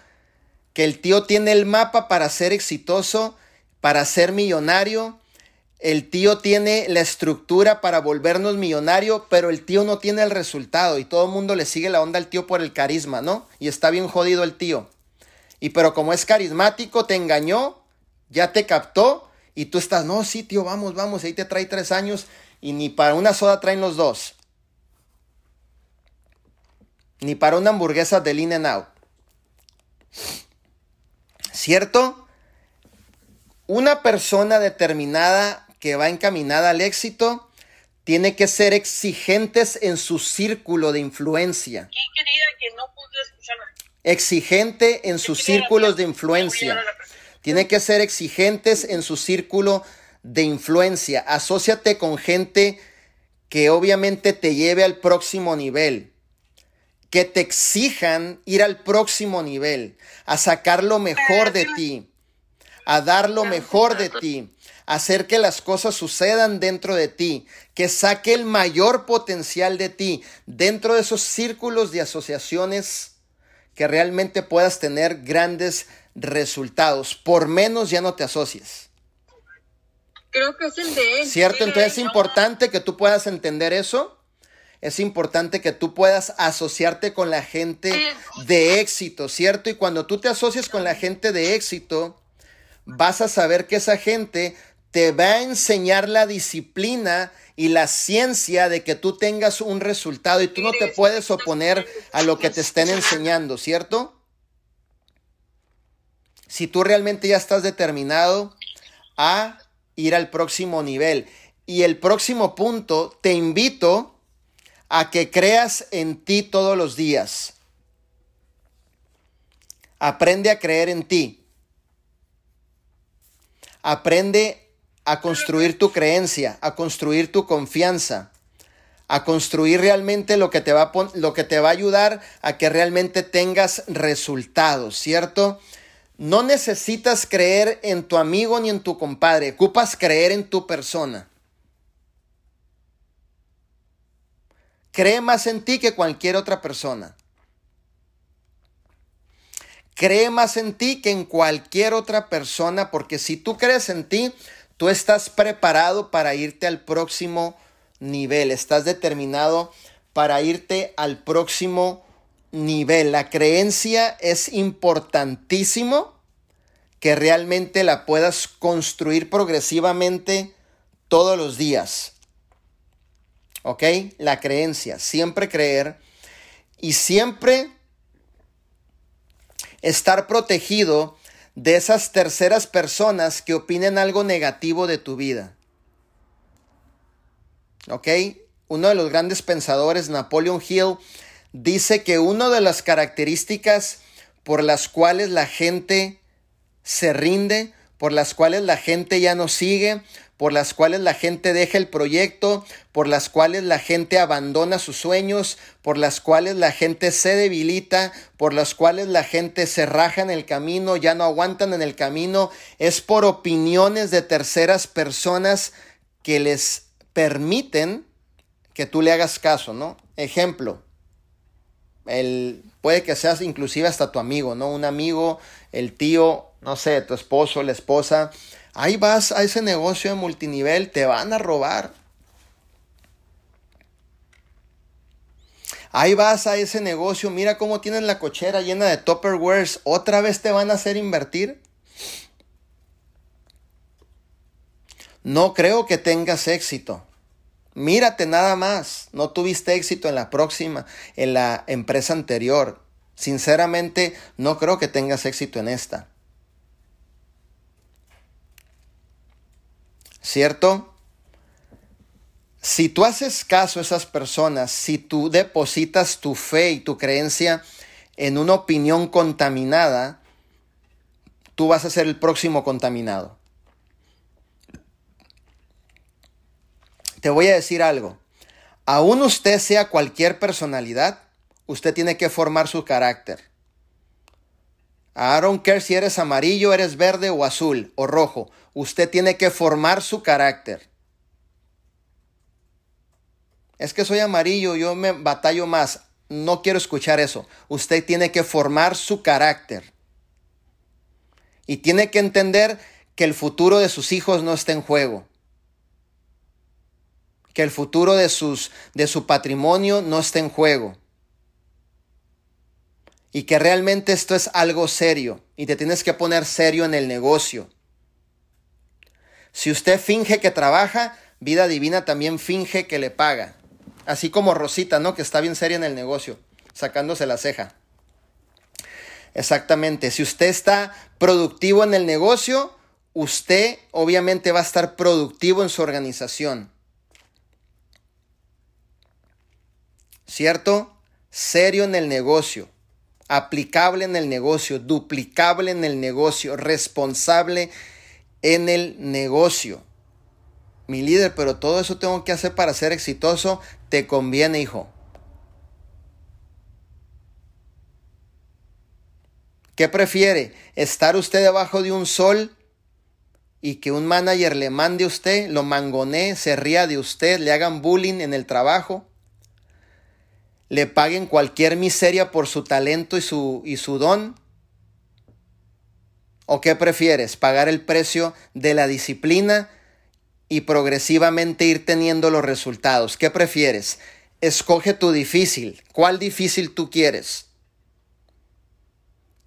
que el tío tiene el mapa para ser exitoso, para ser millonario. El tío tiene la estructura para volvernos millonario, pero el tío no tiene el resultado y todo el mundo le sigue la onda al tío por el carisma, ¿no? Y está bien jodido el tío. Y pero como es carismático, te engañó, ya te captó y tú estás, no, sí, tío, vamos, vamos, ahí te trae tres años y ni para una soda traen los dos. Ni para una hamburguesa de In and Out. ¿Cierto? Una persona determinada que va encaminada al éxito tiene que ser exigentes en su círculo de influencia. Exigente en sus círculos de influencia. Tiene que ser exigentes en su círculo de influencia. Asociate con gente que obviamente te lleve al próximo nivel. Que te exijan ir al próximo nivel, a sacar lo mejor de ti, a dar lo mejor de ti, hacer que las cosas sucedan dentro de ti, que saque el mayor potencial de ti dentro de esos círculos de asociaciones que realmente puedas tener grandes resultados. Por menos ya no te asocies creo que es el de él. ¿Cierto? Entonces es importante que tú puedas entender eso. Es importante que tú puedas asociarte con la gente de éxito, ¿cierto? Y cuando tú te asocias con la gente de éxito, vas a saber que esa gente te va a enseñar la disciplina y la ciencia de que tú tengas un resultado y tú no te puedes oponer a lo que te estén enseñando, ¿cierto? Si tú realmente ya estás determinado a ir al próximo nivel. Y el próximo punto, te invito a que creas en ti todos los días. Aprende a creer en ti. Aprende a construir tu creencia, a construir tu confianza, a construir realmente lo que te va a, lo que te va a ayudar a que realmente tengas resultados, ¿cierto? No necesitas creer en tu amigo ni en tu compadre, ocupas creer en tu persona. Cree más en ti que cualquier otra persona. Cree más en ti que en cualquier otra persona, porque si tú crees en ti, tú estás preparado para irte al próximo nivel, estás determinado para irte al próximo nivel. La creencia es importantísimo que realmente la puedas construir progresivamente todos los días. ¿Ok? La creencia, siempre creer y siempre estar protegido de esas terceras personas que opinen algo negativo de tu vida. ¿Ok? Uno de los grandes pensadores, Napoleon Hill, dice que una de las características por las cuales la gente se rinde, por las cuales la gente ya no sigue, por las cuales la gente deja el proyecto, por las cuales la gente abandona sus sueños, por las cuales la gente se debilita, por las cuales la gente se raja en el camino, ya no aguantan en el camino, es por opiniones de terceras personas que les permiten que tú le hagas caso, ¿no? Ejemplo, el, puede que seas inclusive hasta tu amigo, ¿no? Un amigo, el tío no sé, tu esposo, la esposa, ahí vas a ese negocio de multinivel, te van a robar. Ahí vas a ese negocio, mira cómo tienen la cochera llena de Tupperwares, otra vez te van a hacer invertir. No creo que tengas éxito. Mírate nada más, no tuviste éxito en la próxima, en la empresa anterior. Sinceramente, no creo que tengas éxito en esta. ¿Cierto? Si tú haces caso a esas personas, si tú depositas tu fe y tu creencia en una opinión contaminada, tú vas a ser el próximo contaminado. Te voy a decir algo. Aún usted sea cualquier personalidad, usted tiene que formar su carácter. I don't care si eres amarillo, eres verde o azul o rojo. Usted tiene que formar su carácter. Es que soy amarillo, yo me batallo más. No quiero escuchar eso. Usted tiene que formar su carácter. Y tiene que entender que el futuro de sus hijos no está en juego. Que el futuro de, sus, de su patrimonio no está en juego. Y que realmente esto es algo serio. Y te tienes que poner serio en el negocio. Si usted finge que trabaja, vida divina también finge que le paga. Así como Rosita, ¿no? Que está bien seria en el negocio, sacándose la ceja. Exactamente. Si usted está productivo en el negocio, usted obviamente va a estar productivo en su organización. ¿Cierto? Serio en el negocio, aplicable en el negocio, duplicable en el negocio, responsable en el negocio mi líder, pero todo eso tengo que hacer para ser exitoso, te conviene, hijo. ¿Qué prefiere? ¿Estar usted debajo de un sol y que un manager le mande a usted, lo mangonee, se ría de usted, le hagan bullying en el trabajo? ¿Le paguen cualquier miseria por su talento y su, y su don? ¿O qué prefieres? ¿Pagar el precio de la disciplina y progresivamente ir teniendo los resultados. ¿Qué prefieres? Escoge tu difícil. ¿Cuál difícil tú quieres?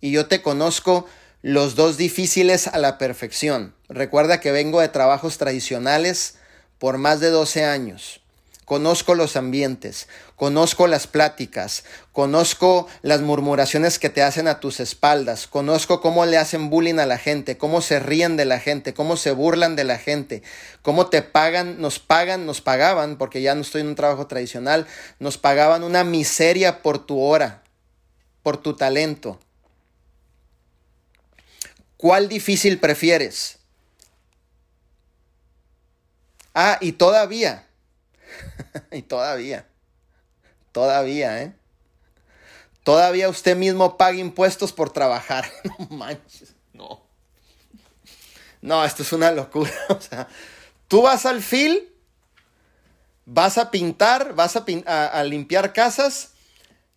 Y yo te conozco los dos difíciles a la perfección. Recuerda que vengo de trabajos tradicionales por más de 12 años conozco los ambientes, conozco las pláticas, conozco las murmuraciones que te hacen a tus espaldas, conozco cómo le hacen bullying a la gente, cómo se ríen de la gente, cómo se burlan de la gente, cómo te pagan, nos pagan, nos pagaban, porque ya no estoy en un trabajo tradicional, nos pagaban una miseria por tu hora, por tu talento. ¿Cuál difícil prefieres? Ah, y todavía, y todavía, todavía, ¿eh? Todavía usted mismo paga impuestos por trabajar. no manches, no. No, esto es una locura. O sea, tú vas al fil, vas a pintar, vas a, a limpiar casas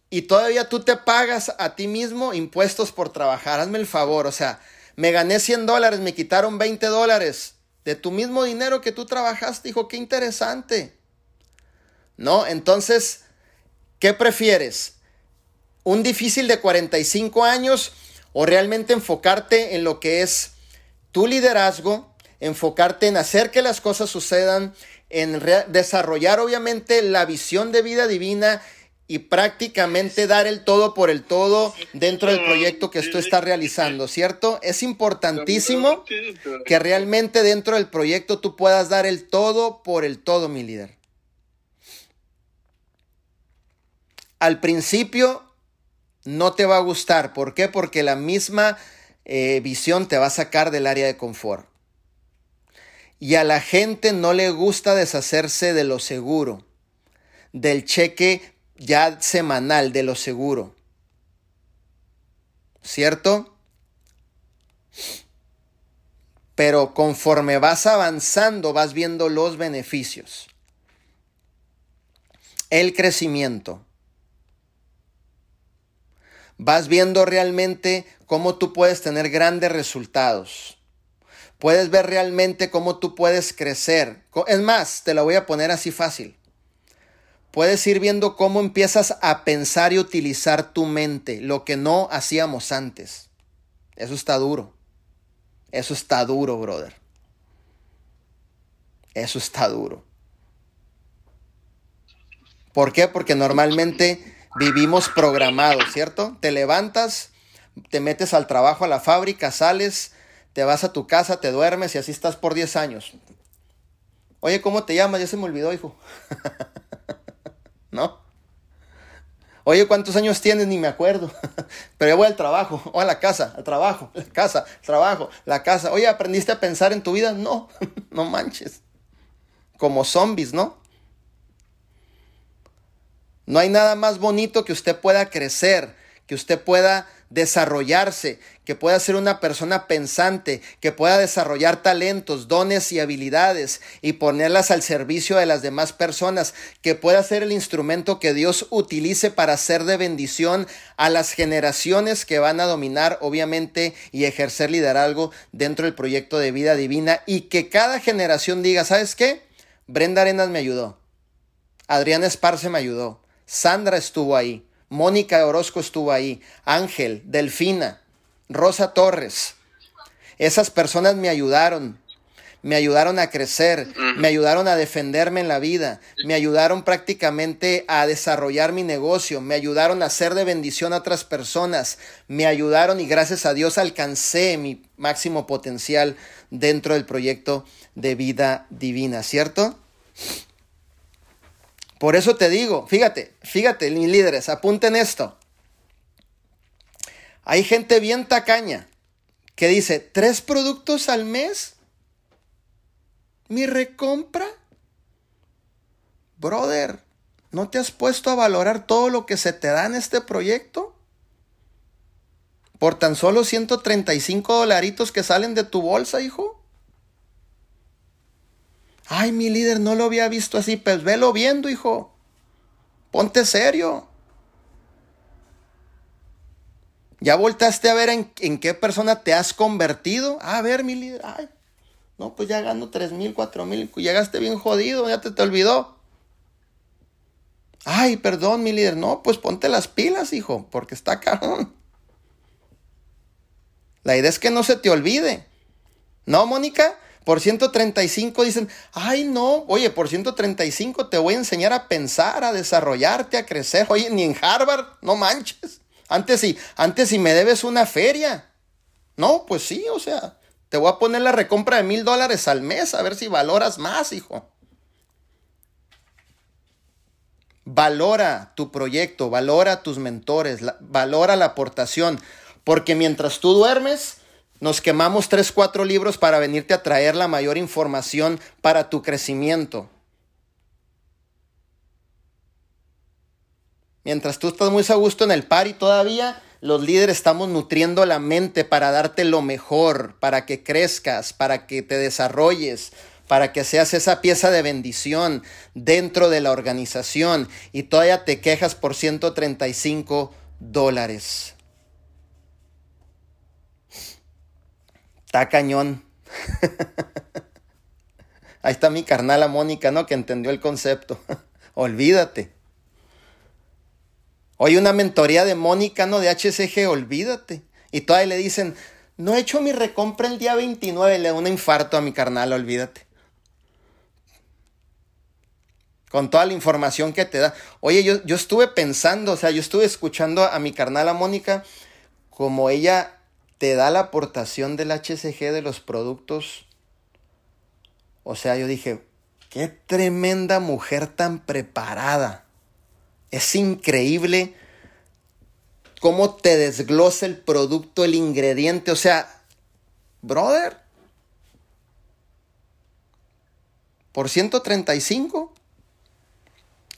y todavía tú te pagas a ti mismo impuestos por trabajar. Hazme el favor, o sea, me gané 100 dólares, me quitaron 20 dólares de tu mismo dinero que tú trabajaste. Dijo, qué interesante. ¿No? Entonces, ¿qué prefieres? ¿Un difícil de 45 años o realmente enfocarte en lo que es tu liderazgo, enfocarte en hacer que las cosas sucedan, en desarrollar obviamente la visión de vida divina y prácticamente dar el todo por el todo dentro del proyecto que tú estás realizando, ¿cierto? Es importantísimo que realmente dentro del proyecto tú puedas dar el todo por el todo, mi líder. Al principio no te va a gustar. ¿Por qué? Porque la misma eh, visión te va a sacar del área de confort. Y a la gente no le gusta deshacerse de lo seguro, del cheque ya semanal, de lo seguro. ¿Cierto? Pero conforme vas avanzando, vas viendo los beneficios. El crecimiento vas viendo realmente cómo tú puedes tener grandes resultados. Puedes ver realmente cómo tú puedes crecer. Es más, te lo voy a poner así fácil. Puedes ir viendo cómo empiezas a pensar y utilizar tu mente, lo que no hacíamos antes. Eso está duro. Eso está duro, brother. Eso está duro. ¿Por qué? Porque normalmente vivimos programados, ¿cierto? Te levantas, te metes al trabajo, a la fábrica, sales, te vas a tu casa, te duermes y así estás por 10 años. Oye, ¿cómo te llamas? Ya se me olvidó, hijo. ¿No? Oye, ¿cuántos años tienes? Ni me acuerdo. Pero yo voy al trabajo, o a la casa, al trabajo, la casa, trabajo, la casa. Oye, ¿aprendiste a pensar en tu vida? No, no manches. Como zombies, ¿no? No hay nada más bonito que usted pueda crecer, que usted pueda desarrollarse, que pueda ser una persona pensante, que pueda desarrollar talentos, dones y habilidades y ponerlas al servicio de las demás personas, que pueda ser el instrumento que Dios utilice para ser de bendición a las generaciones que van a dominar, obviamente, y ejercer liderazgo dentro del proyecto de vida divina y que cada generación diga, ¿sabes qué? Brenda Arenas me ayudó, Adrián Esparce me ayudó, Sandra estuvo ahí. Mónica Orozco estuvo ahí, Ángel, Delfina, Rosa Torres. Esas personas me ayudaron, me ayudaron a crecer, me ayudaron a defenderme en la vida, me ayudaron prácticamente a desarrollar mi negocio, me ayudaron a ser de bendición a otras personas, me ayudaron y gracias a Dios alcancé mi máximo potencial dentro del proyecto de vida divina, ¿cierto? Por eso te digo, fíjate, fíjate, mis líderes, apunten esto. Hay gente bien tacaña que dice, ¿tres productos al mes? ¿Mi recompra? Brother, ¿no te has puesto a valorar todo lo que se te da en este proyecto? Por tan solo 135 dolaritos que salen de tu bolsa, hijo. Ay, mi líder no lo había visto así. Pues velo viendo, hijo. Ponte serio. ¿Ya voltaste a ver en, qué persona te has convertido? A ver, mi líder. Ay, no, pues ya gano tres mil, cuatro mil. Llegaste bien jodido, ya te, te olvidó. Ay, perdón, mi líder. No, pues ponte las pilas, hijo, porque está cajón. La idea es que no se te olvide. ¿No, Mónica? Por 135 dicen, ay no, oye, por 135 te voy a enseñar a pensar, a desarrollarte, a crecer. Oye, ni en Harvard, no manches. Antes sí, antes si me debes una feria. No, pues sí, o sea, te voy a poner la recompra de mil dólares al mes, a ver si valoras más, hijo. Valora tu proyecto, valora tus mentores, valora la aportación, porque mientras tú duermes, nos quemamos tres, cuatro libros para venirte a traer la mayor información para tu crecimiento. Mientras tú estás muy a gusto en el par y todavía, los líderes estamos nutriendo la mente para darte lo mejor, para que crezcas, para que te desarrolles, para que seas esa pieza de bendición dentro de la organización y todavía te quejas por 135 dólares. Está cañón. Ahí está mi carnala Mónica, ¿no? Que entendió el concepto. Olvídate. Hoy una mentoría de Mónica, ¿no? De HCG, olvídate. Y todavía le dicen, no he hecho mi recompra el día 29, le da un infarto a mi carnal, olvídate. Con toda la información que te da. Oye, yo, yo estuve pensando, o sea, yo estuve escuchando a mi carnala Mónica como ella te da la aportación del HCG de los productos. O sea, yo dije, qué tremenda mujer tan preparada. Es increíble cómo te desglosa el producto, el ingrediente. O sea, brother, por 135.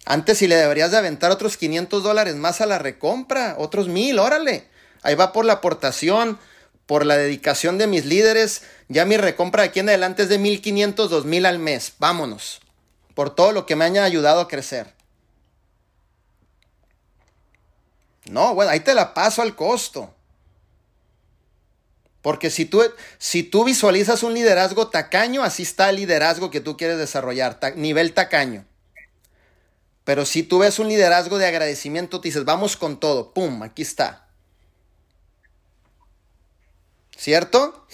Antes si le deberías de aventar otros 500 dólares más a la recompra, otros mil, órale. Ahí va por la aportación por la dedicación de mis líderes. Ya mi recompra de aquí en adelante es de 1500, 2000 al mes. Vámonos. Por todo lo que me haya ayudado a crecer. No, bueno, ahí te la paso al costo. Porque si tú, si tú visualizas un liderazgo tacaño, así está el liderazgo que tú quieres desarrollar, nivel tacaño. Pero si tú ves un liderazgo de agradecimiento, te dices, vamos con todo, ¡pum! Aquí está. ¿Cierto?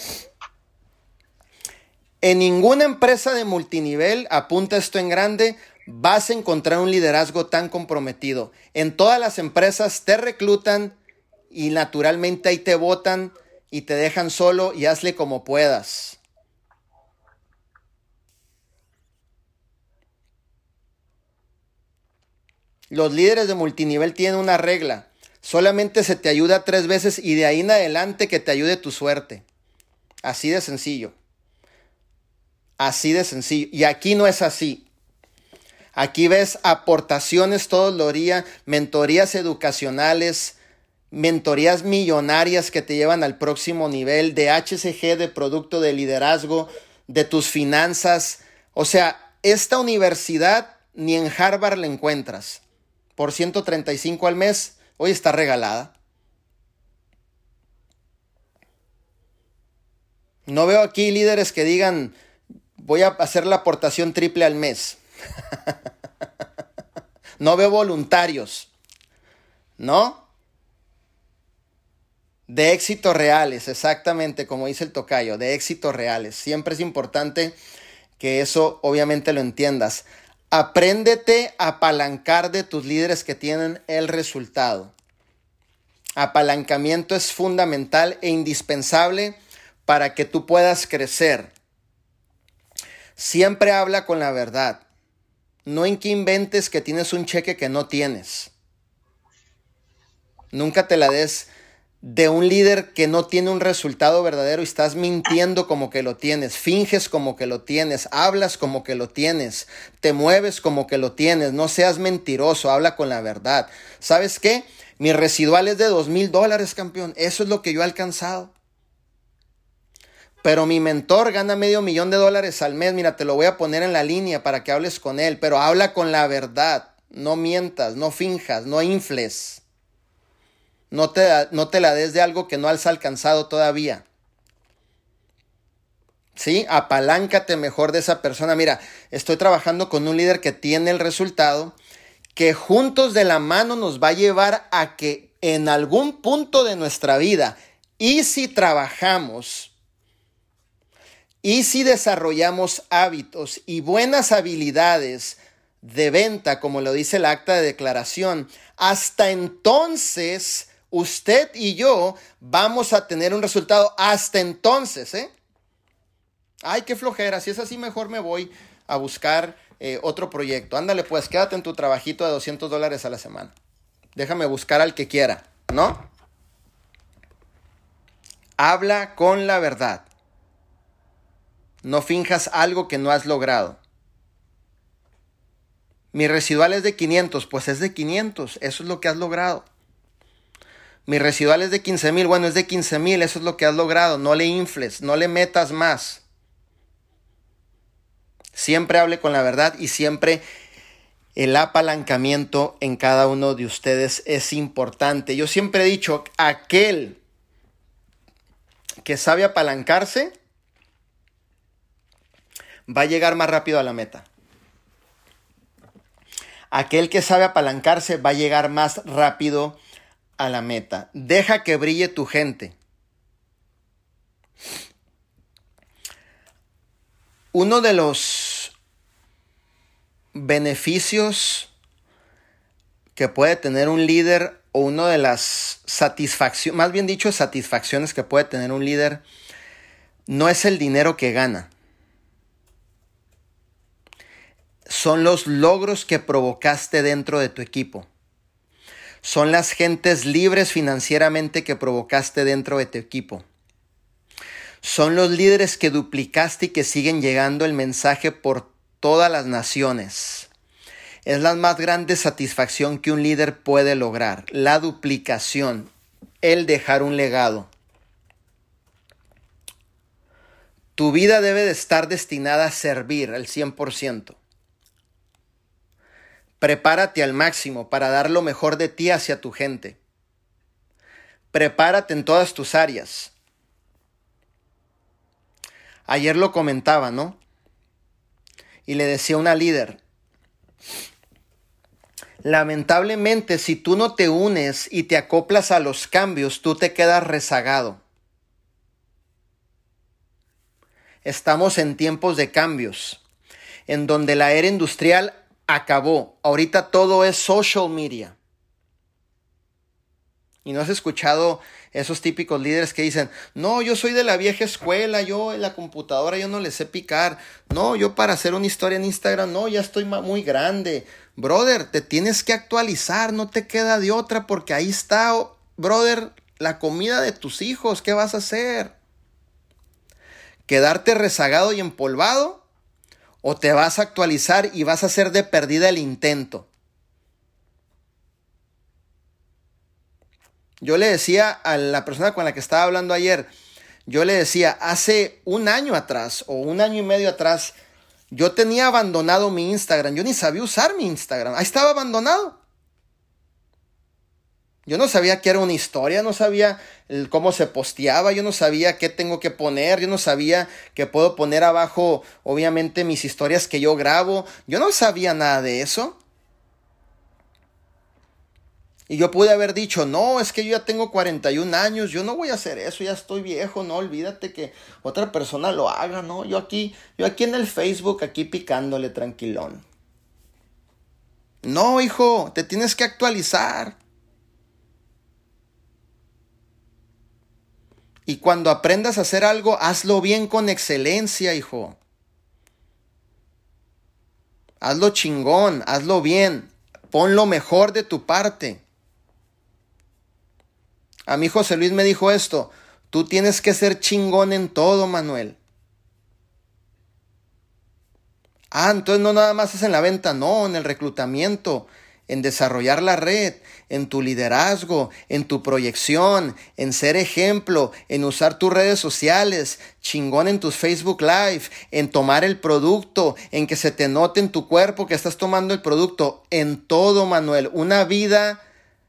En ninguna empresa de multinivel, apunta esto en grande, vas a encontrar un liderazgo tan comprometido. En todas las empresas te reclutan y naturalmente ahí te votan y te dejan solo y hazle como puedas. Los líderes de multinivel tienen una regla. Solamente se te ayuda tres veces y de ahí en adelante que te ayude tu suerte. Así de sencillo. Así de sencillo. Y aquí no es así. Aquí ves aportaciones todos los días, mentorías educacionales, mentorías millonarias que te llevan al próximo nivel de HCG, de producto de liderazgo, de tus finanzas. O sea, esta universidad ni en Harvard la encuentras. Por 135 al mes, hoy está regalada. No veo aquí líderes que digan, voy a hacer la aportación triple al mes. no veo voluntarios. ¿No? De éxitos reales, exactamente como dice el tocayo, de éxitos reales. Siempre es importante que eso obviamente lo entiendas. Apréndete a apalancar de tus líderes que tienen el resultado. Apalancamiento es fundamental e indispensable para que tú puedas crecer. Siempre habla con la verdad. No en que inventes que tienes un cheque que no tienes. Nunca te la des de un líder que no tiene un resultado verdadero y estás mintiendo como que lo tienes, finges como que lo tienes, hablas como que lo tienes, te mueves como que lo tienes, no seas mentiroso, habla con la verdad. ¿Sabes qué? Mi residual es de dos mil dólares, campeón. Eso es lo que yo he alcanzado. Pero mi mentor gana medio millón de dólares al mes. Mira, te lo voy a poner en la línea para que hables con él. Pero habla con la verdad. No mientas, no finjas, no infles. No te, no te la des de algo que no has alcanzado todavía. ¿Sí? Apaláncate mejor de esa persona. Mira, estoy trabajando con un líder que tiene el resultado, que juntos de la mano nos va a llevar a que en algún punto de nuestra vida, y si trabajamos, y si desarrollamos hábitos y buenas habilidades de venta, como lo dice el acta de declaración, hasta entonces usted y yo vamos a tener un resultado hasta entonces, ¿eh? Ay, qué flojera, si es así mejor me voy a buscar eh, otro proyecto. Ándale pues, quédate en tu trabajito de 200 dólares a la semana. Déjame buscar al que quiera, ¿no? Habla con la verdad. No finjas algo que no has logrado. Mi residual es de 500, pues es de 500, eso es lo que has logrado. Mi residual es de 15 mil, bueno, es de 15 mil, eso es lo que has logrado, no le infles, no le metas más. Siempre hable con la verdad y siempre el apalancamiento en cada uno de ustedes es importante. Yo siempre he dicho, aquel que sabe apalancarse va a llegar más rápido a la meta. Aquel que sabe apalancarse va a llegar más rápido a la meta. Deja que brille tu gente. Uno de los beneficios que puede tener un líder o una de las satisfacciones, más bien dicho, satisfacciones que puede tener un líder, no es el dinero que gana. Son los logros que provocaste dentro de tu equipo son las gentes libres financieramente que provocaste dentro de tu equipo. Son los líderes que duplicaste y que siguen llegando el mensaje por todas las naciones. Es la más grande satisfacción que un líder puede lograr, la duplicación, el dejar un legado. Tu vida debe de estar destinada a servir al 100%. Prepárate al máximo para dar lo mejor de ti hacia tu gente. Prepárate en todas tus áreas. Ayer lo comentaba, ¿no? Y le decía una líder, lamentablemente si tú no te unes y te acoplas a los cambios, tú te quedas rezagado. Estamos en tiempos de cambios, en donde la era industrial acabó. Ahorita todo es social media. Y no has escuchado esos típicos líderes que dicen, no, yo soy de la vieja escuela, yo en la computadora yo no le sé picar, no, yo para hacer una historia en Instagram, no, ya estoy muy grande. Brother, te tienes que actualizar, no te queda de otra porque ahí está, brother, la comida de tus hijos, ¿qué vas a hacer? ¿Quedarte rezagado y empolvado? ¿O te vas a actualizar y vas a hacer de perdida el intento? Yo le decía a la persona con la que estaba hablando ayer, yo le decía, hace un año atrás o un año y medio atrás, yo tenía abandonado mi Instagram, yo ni sabía usar mi Instagram, ahí estaba abandonado. Yo no sabía que era una historia, no sabía cómo se posteaba, yo no sabía qué tengo que poner, yo no sabía que puedo poner abajo, obviamente, mis historias que yo grabo, yo no sabía nada de eso. Y yo pude haber dicho, no, es que yo ya tengo 41 años, yo no voy a hacer eso, ya estoy viejo, no, olvídate que otra persona lo haga, no, yo aquí, yo aquí en el Facebook, aquí picándole tranquilón. No, hijo, te tienes que actualizar. Y cuando aprendas a hacer algo, hazlo bien con excelencia, hijo. Hazlo chingón, hazlo bien. Pon lo mejor de tu parte. A mí José Luis me dijo esto, tú tienes que ser chingón en todo, Manuel. Ah, entonces no nada más es en la venta, no, en el reclutamiento, en desarrollar la red, en tu liderazgo, en tu proyección, en ser ejemplo, en usar tus redes sociales, chingón en tus Facebook Live, en tomar el producto, en que se te note en tu cuerpo que estás tomando el producto, en todo, Manuel, una vida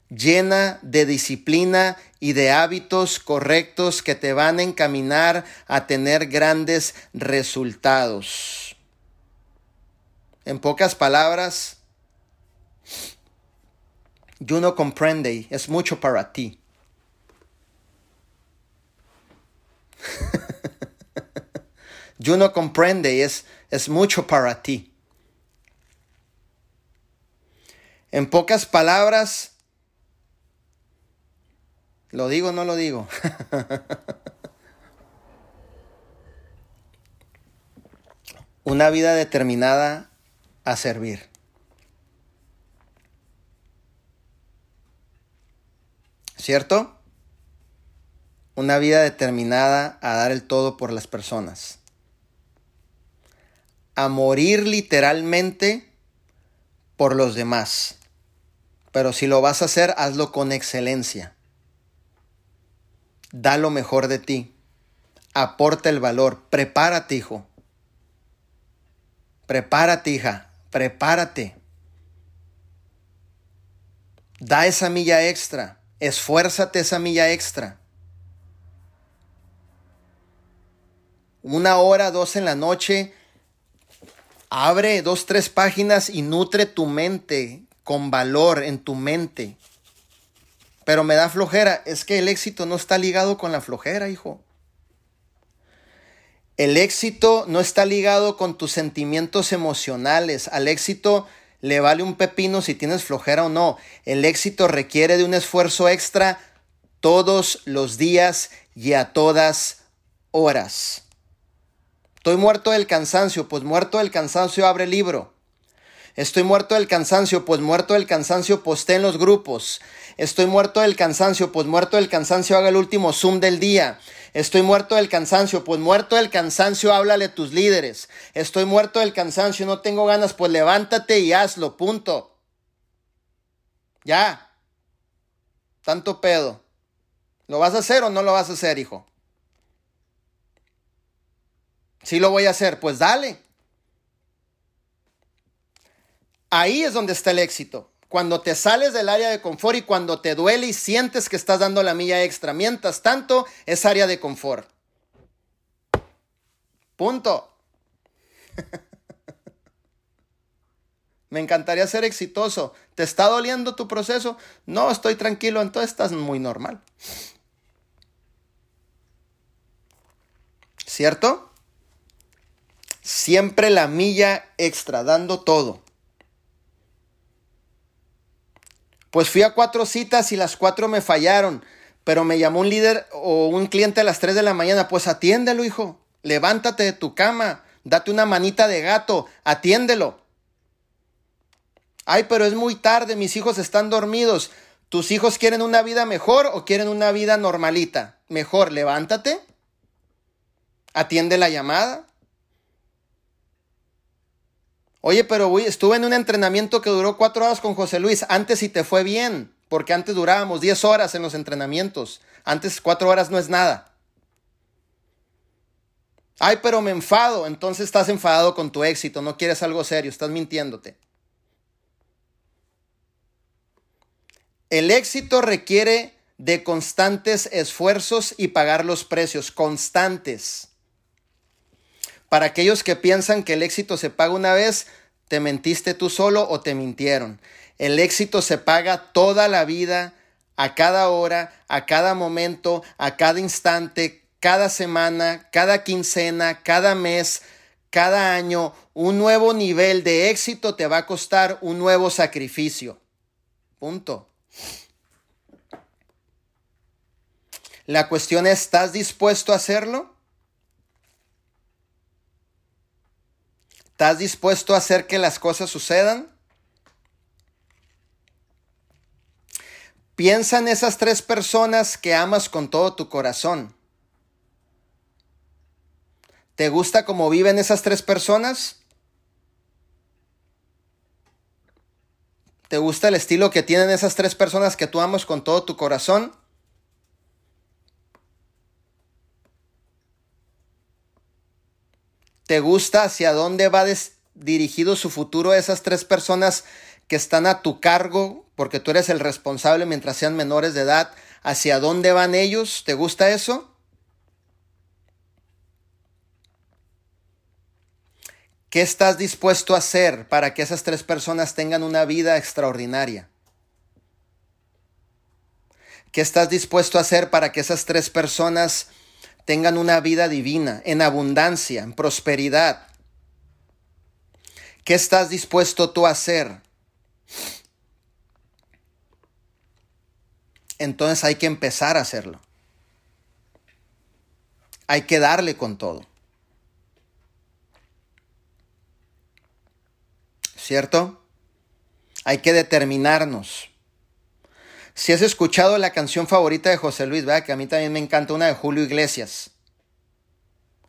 llena de disciplina y de hábitos correctos que te van a encaminar a tener grandes resultados. En pocas palabras, yo no comprende, es mucho para ti. yo no comprende, es, es mucho para ti. En pocas palabras, ¿Lo digo o no lo digo? Una vida determinada a servir. ¿Cierto? Una vida determinada a dar el todo por las personas. A morir literalmente por los demás. Pero si lo vas a hacer, hazlo con excelencia. Da lo mejor de ti. Aporta el valor. Prepárate, hijo. Prepárate, hija. Prepárate. Da esa milla extra. Esfuérzate esa milla extra. Una hora, dos en la noche. Abre dos, tres páginas y nutre tu mente con valor en tu mente. Pero me da flojera. Es que el éxito no está ligado con la flojera, hijo. El éxito no está ligado con tus sentimientos emocionales. Al éxito le vale un pepino si tienes flojera o no. El éxito requiere de un esfuerzo extra todos los días y a todas horas. Estoy muerto del cansancio, pues muerto del cansancio abre libro. Estoy muerto del cansancio, pues muerto del cansancio posté en los grupos. Estoy muerto del cansancio, pues muerto del cansancio haga el último Zoom del día. Estoy muerto del cansancio, pues muerto del cansancio háblale a tus líderes. Estoy muerto del cansancio, no tengo ganas, pues levántate y hazlo, punto. Ya. Tanto pedo. ¿Lo vas a hacer o no lo vas a hacer, hijo? Sí lo voy a hacer, pues dale. Ahí es donde está el éxito. Cuando te sales del área de confort y cuando te duele y sientes que estás dando la milla extra. Mientras tanto, es área de confort. Punto. Me encantaría ser exitoso. ¿Te está doliendo tu proceso? No, estoy tranquilo, entonces estás muy normal. ¿Cierto? Siempre la milla extra, dando todo. Pues fui a cuatro citas y las cuatro me fallaron, pero me llamó un líder o un cliente a las 3 de la mañana. Pues atiéndelo, hijo. Levántate de tu cama, date una manita de gato, atiéndelo. Ay, pero es muy tarde, mis hijos están dormidos. ¿Tus hijos quieren una vida mejor o quieren una vida normalita? Mejor, levántate. Atiende la llamada. Oye, pero estuve en un entrenamiento que duró cuatro horas con José Luis. Antes sí te fue bien, porque antes durábamos diez horas en los entrenamientos. Antes cuatro horas no es nada. Ay, pero me enfado. Entonces estás enfadado con tu éxito. No quieres algo serio. Estás mintiéndote. El éxito requiere de constantes esfuerzos y pagar los precios, constantes. Para aquellos que piensan que el éxito se paga una vez, te mentiste tú solo o te mintieron. El éxito se paga toda la vida, a cada hora, a cada momento, a cada instante, cada semana, cada quincena, cada mes, cada año. Un nuevo nivel de éxito te va a costar un nuevo sacrificio. Punto. La cuestión es, ¿estás dispuesto a hacerlo? ¿Estás dispuesto a hacer que las cosas sucedan? Piensa en esas tres personas que amas con todo tu corazón. ¿Te gusta cómo viven esas tres personas? ¿Te gusta el estilo que tienen esas tres personas que tú amas con todo tu corazón? ¿Te gusta hacia dónde va dirigido su futuro esas tres personas que están a tu cargo porque tú eres el responsable mientras sean menores de edad? ¿Hacia dónde van ellos? ¿Te gusta eso? ¿Qué estás dispuesto a hacer para que esas tres personas tengan una vida extraordinaria? ¿Qué estás dispuesto a hacer para que esas tres personas tengan una vida divina, en abundancia, en prosperidad? ¿Qué estás dispuesto tú a hacer? Entonces hay que empezar a hacerlo. Hay que darle con todo. ¿cierto? Hay que determinarnos. Si has escuchado la canción favorita de José Luis, ¿verdad? Que a mí también me encanta una de Julio Iglesias.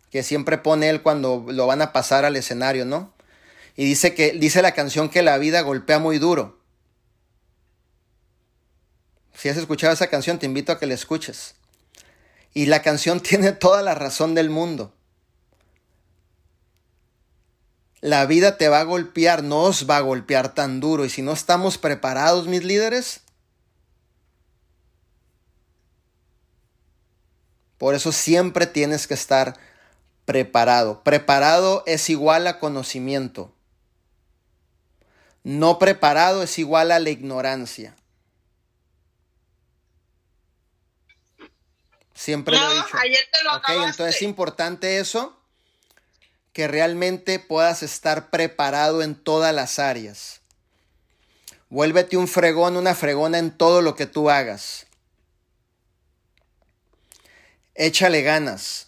Que siempre pone él cuando lo van a pasar al escenario, ¿no? Y dice que dice la canción que la vida golpea muy duro. Si has escuchado esa canción, te invito a que la escuches. Y la canción tiene toda la razón del mundo. la vida te va a golpear, no os va a golpear tan duro. Y si no estamos preparados, mis líderes, por eso siempre tienes que estar preparado. Preparado es igual a conocimiento. No preparado es igual a la ignorancia. Siempre lo he dicho. Ayer te lo okay, entonces es importante eso que realmente puedas estar preparado en todas las áreas. Vuélvete un fregón, una fregona en todo lo que tú hagas. Échale ganas.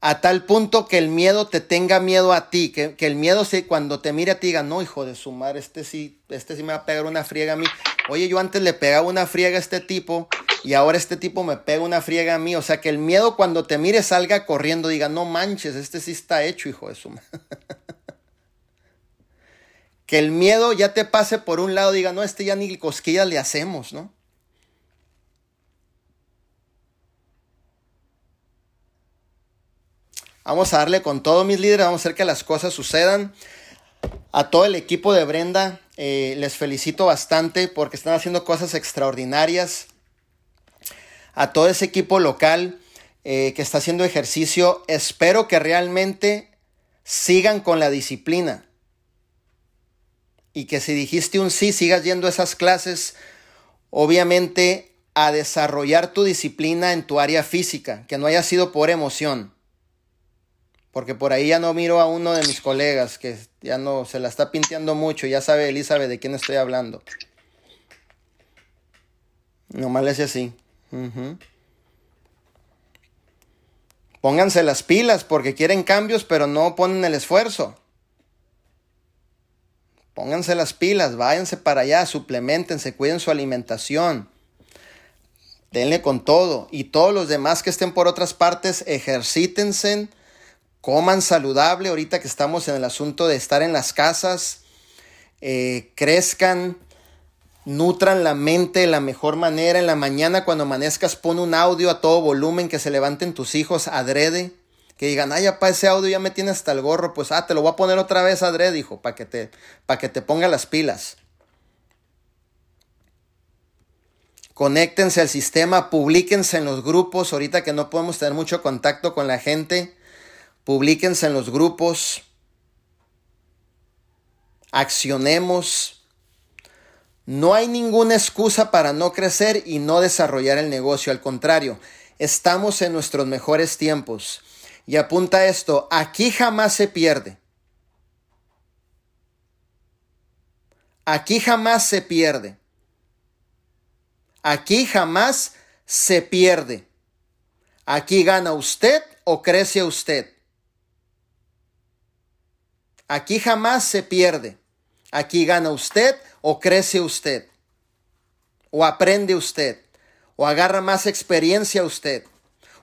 A tal punto que el miedo te tenga miedo a ti, que, el miedo se, cuando te mire a ti diga, no, hijo de su madre, este sí, este sí me va a pegar una friega a mí. Oye, yo antes le pegaba una friega a este tipo y ahora este tipo me pega una friega a mí. O sea, que el miedo cuando te mire salga corriendo, diga, no manches, este sí está hecho, hijo de su madre. que el miedo ya te pase por un lado, diga, no, este ya ni cosquillas le hacemos, ¿no? Vamos a darle con todo, mis líderes, vamos a hacer que las cosas sucedan. A todo el equipo de Brenda, Eh, les felicito bastante porque están haciendo cosas extraordinarias. A todo ese equipo local eh, que está haciendo ejercicio, espero que realmente sigan con la disciplina. Y que si dijiste un sí, sigas yendo a esas clases, obviamente a desarrollar tu disciplina en tu área física, que no haya sido por emoción. Porque por ahí ya no miro a uno de mis colegas que ya no se la está pinteando mucho, ya sabe Elizabeth de quién estoy hablando. Nomás le hace así. Pónganse las pilas porque quieren cambios, pero no ponen el esfuerzo. Pónganse las pilas, váyanse para allá, suplementense, cuiden su alimentación. Denle con todo. Y todos los demás que estén por otras partes, ejercítense coman saludable ahorita que estamos en el asunto de estar en las casas, eh, crezcan, nutran la mente de la mejor manera. En la mañana cuando amanezcas pon un audio a todo volumen que se levanten tus hijos adrede. Que digan, ay, para ese audio ya me tiene hasta el gorro. Pues, ah, te lo voy a poner otra vez adrede, hijo, para que te, para que te ponga las pilas. Conéctense al sistema, publíquense en los grupos, ahorita que no podemos tener mucho contacto con la gente Publíquense en los grupos, accionemos. No hay ninguna excusa para no crecer y no desarrollar el negocio. Al contrario, estamos en nuestros mejores tiempos. Y apunta esto, aquí jamás se pierde. Aquí jamás se pierde. Aquí jamás se pierde. Aquí gana usted o crece usted. Aquí jamás se pierde. Aquí gana usted o crece usted. O aprende usted. O agarra más experiencia usted.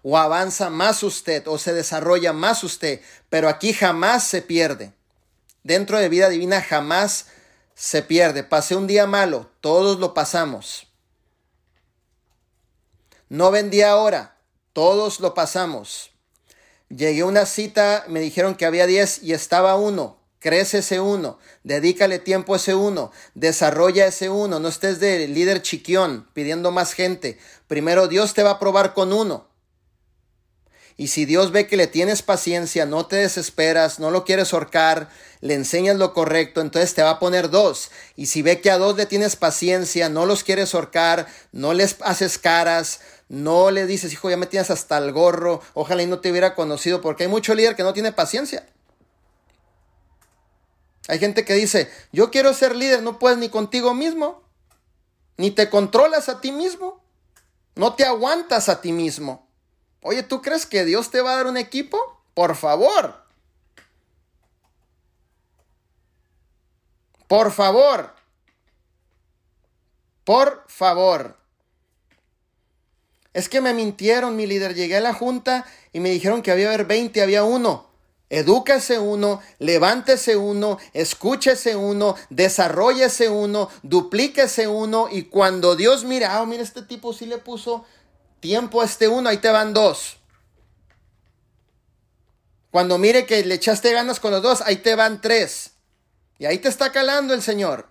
O avanza más usted. O se desarrolla más usted. Pero aquí jamás se pierde. Dentro de vida divina jamás se pierde. Pasé un día malo. Todos lo pasamos. No vendí ahora. Todos lo pasamos. Llegué a una cita, me dijeron que había 10 y estaba uno. Crece ese uno, dedícale tiempo a ese uno, desarrolla ese uno, no estés de líder chiquión pidiendo más gente. Primero Dios te va a probar con uno. Y si Dios ve que le tienes paciencia, no te desesperas, no lo quieres ahorcar, le enseñas lo correcto, entonces te va a poner dos. Y si ve que a dos le tienes paciencia, no los quieres ahorcar, no les haces caras, no le dices, hijo, ya me tienes hasta el gorro, ojalá y no te hubiera conocido, porque hay mucho líder que no tiene paciencia. Hay gente que dice, yo quiero ser líder, no puedes ni contigo mismo, ni te controlas a ti mismo, no te aguantas a ti mismo. Oye, ¿tú crees que Dios te va a dar un equipo? Por favor. Por favor. Por favor. Es que me mintieron, mi líder. Llegué a la junta y me dijeron que había haber 20, había uno. Edúquese uno, levántese uno, escúchese uno, desarrollese uno, duplíquese uno y cuando Dios mira, ah, mira, este tipo sí le puso tiempo a este uno, ahí te van dos. Cuando mire que le echaste ganas con los dos, ahí te van tres. Y ahí te está calando el Señor.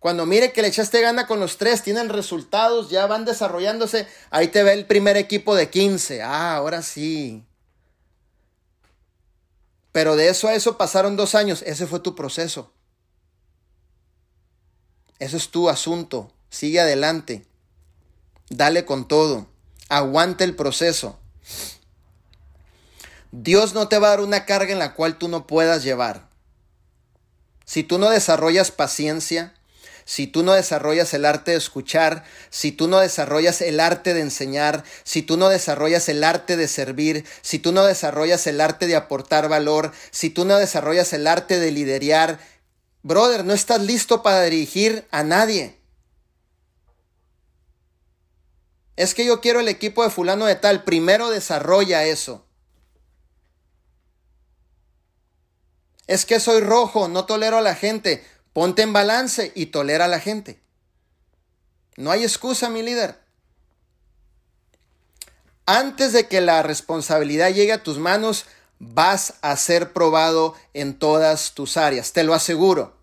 Cuando mire que le echaste gana con los tres, tienen resultados, ya van desarrollándose, ahí te ve el primer equipo de 15. Ah, ahora sí. Pero de eso a eso pasaron dos años. Ese fue tu proceso. Eso es tu asunto. Sigue adelante. Dale con todo. Aguante el proceso. Dios no te va a dar una carga en la cual tú no puedas llevar. Si tú no desarrollas paciencia, si tú no desarrollas el arte de escuchar, si tú no desarrollas el arte de enseñar, si tú no desarrollas el arte de servir, si tú no desarrollas el arte de aportar valor, si tú no desarrollas el arte de liderar, brother, no estás listo para dirigir a nadie. Es que yo quiero el equipo de fulano de tal, primero desarrolla eso. Es que soy rojo, no tolero a la gente. Ponte en balance y tolera a la gente. No hay excusa, mi líder. Antes de que la responsabilidad llegue a tus manos, vas a ser probado en todas tus áreas, te lo aseguro.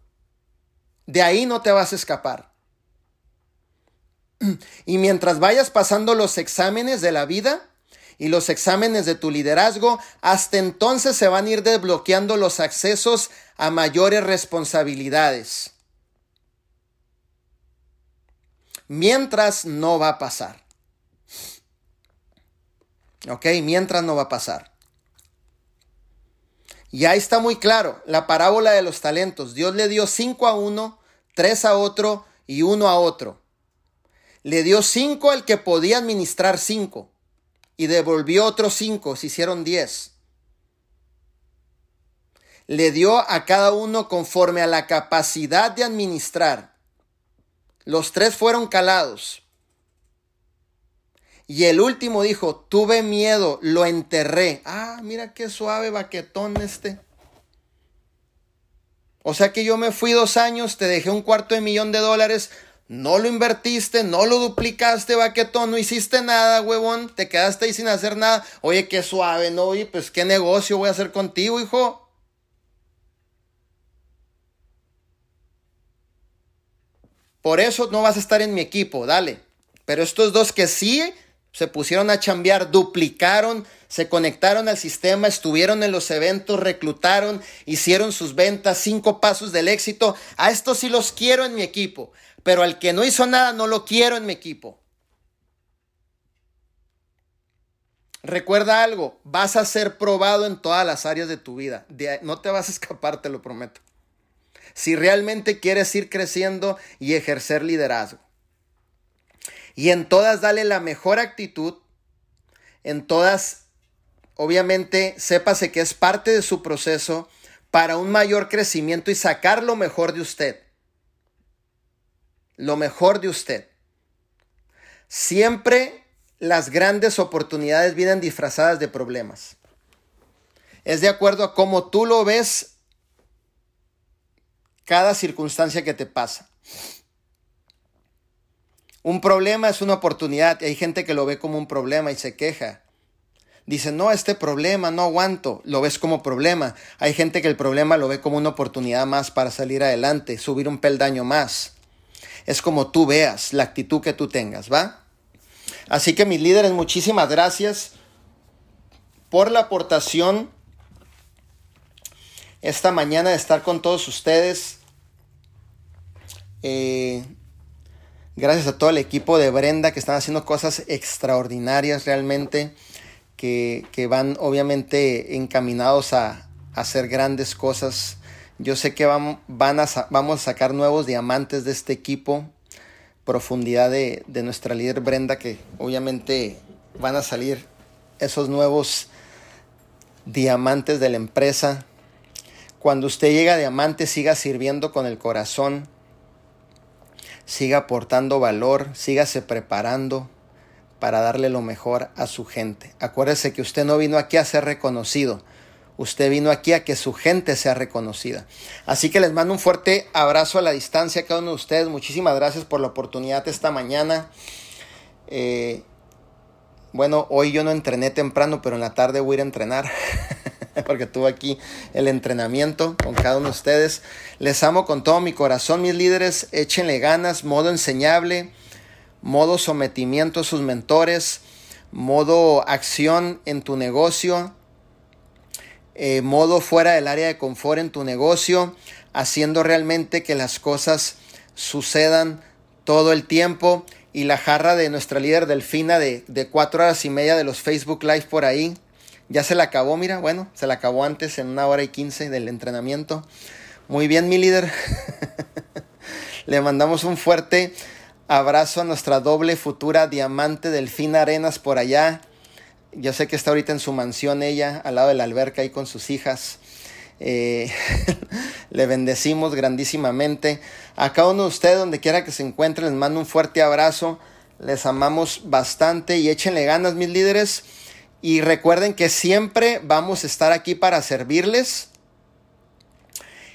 De ahí no te vas a escapar. Y mientras vayas pasando los exámenes de la vida y los exámenes de tu liderazgo, hasta entonces se van a ir desbloqueando los accesos a mayores responsabilidades. Mientras no va a pasar. ¿Ok? Mientras no va a pasar. Y ahí está muy claro la parábola de los talentos. Dios le dio cinco a uno, tres a otro y uno a otro. Le dio cinco al que podía administrar cinco y devolvió otros cinco, se hicieron diez. Le dio a cada uno conforme a la capacidad de administrar. Los tres fueron calados. Y el último dijo, tuve miedo, lo enterré. Ah, mira qué suave baquetón este. O sea que yo me fui dos años, te dejé un cuarto de millón de dólares, no lo invertiste, no lo duplicaste, baquetón, no hiciste nada, huevón, te quedaste ahí sin hacer nada. Oye, qué suave, ¿no? Oye, pues qué negocio voy a hacer contigo, hijo. Por eso no vas a estar en mi equipo, dale. Pero estos dos que sí se pusieron a chambear, duplicaron, se conectaron al sistema, estuvieron en los eventos, reclutaron, hicieron sus ventas, cinco pasos del éxito. A estos sí los quiero en mi equipo, pero al que no hizo nada no lo quiero en mi equipo. Recuerda algo, vas a ser probado en todas las áreas de tu vida. no te vas a escapar, te lo prometo. Si realmente quieres ir creciendo y ejercer liderazgo. Y en todas dale la mejor actitud. En todas, obviamente, sépase que es parte de su proceso para un mayor crecimiento y sacar lo mejor de usted. Lo mejor de usted. Siempre las grandes oportunidades vienen disfrazadas de problemas. Es de acuerdo a cómo tú lo ves cada circunstancia que te pasa. Un problema es una oportunidad. Hay gente que lo ve como un problema y se queja. Dice, no, este problema no aguanto. Lo ves como problema. Hay gente que el problema lo ve como una oportunidad más para salir adelante, subir un peldaño más. Es como tú veas, la actitud que tú tengas, ¿va? Así que mis líderes, muchísimas gracias por la aportación esta mañana de estar con todos ustedes. Eh, Gracias a todo el equipo de Brenda que están haciendo cosas extraordinarias realmente, que, van obviamente encaminados a, hacer grandes cosas. Yo sé que van, van a, vamos a sacar nuevos diamantes de este equipo, profundidad de, de nuestra líder Brenda, que obviamente van a salir esos nuevos diamantes de la empresa. Cuando usted llega a diamante, siga sirviendo con el corazón siga aportando valor, sígase preparando para darle lo mejor a su gente. Acuérdese que usted no vino aquí a ser reconocido, usted vino aquí a que su gente sea reconocida. Así que les mando un fuerte abrazo a la distancia a cada uno de ustedes. Muchísimas gracias por la oportunidad esta mañana. Eh, bueno, hoy yo no entrené temprano, pero en la tarde voy a ir a entrenar. porque tuve aquí el entrenamiento con cada uno de ustedes. Les amo con todo mi corazón, mis líderes. Échenle ganas, modo enseñable, modo sometimiento a sus mentores, modo acción en tu negocio, eh, modo fuera del área de confort en tu negocio, haciendo realmente que las cosas sucedan todo el tiempo. Y la jarra de nuestra líder Delfina de, de cuatro horas y media de los Facebook Live por ahí ya se la acabó, mira, bueno, se la acabó antes en una hora y quince del entrenamiento. Muy bien, mi líder. Le mandamos un fuerte abrazo a nuestra doble futura diamante Delfina Arenas por allá. Yo sé que está ahorita en su mansión ella, al lado de la alberca ahí con sus hijas. Eh, le bendecimos grandísimamente. A cada uno de ustedes, donde quiera que se encuentre, les mando un fuerte abrazo. Les amamos bastante y échenle ganas, mis líderes. Y recuerden que siempre vamos a estar aquí para servirles.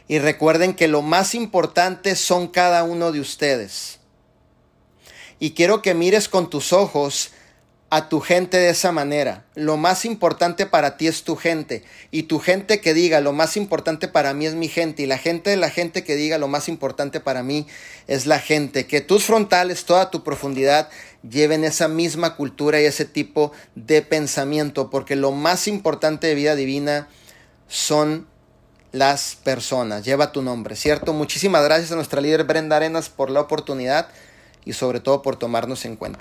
Y recuerden que lo más importante son cada uno de ustedes. Y quiero que mires con tus ojos a tu gente de esa manera. Lo más importante para ti es tu gente. Y tu gente que diga, lo más importante para mí es mi gente. Y la gente de la gente que diga, lo más importante para mí es la gente. Que tus frontales, toda tu profundidad, lleven esa misma cultura y ese tipo de pensamiento. Porque lo más importante de vida divina son las personas. Lleva tu nombre, ¿cierto? Muchísimas gracias a nuestra líder Brenda Arenas por la oportunidad y sobre todo por tomarnos en cuenta.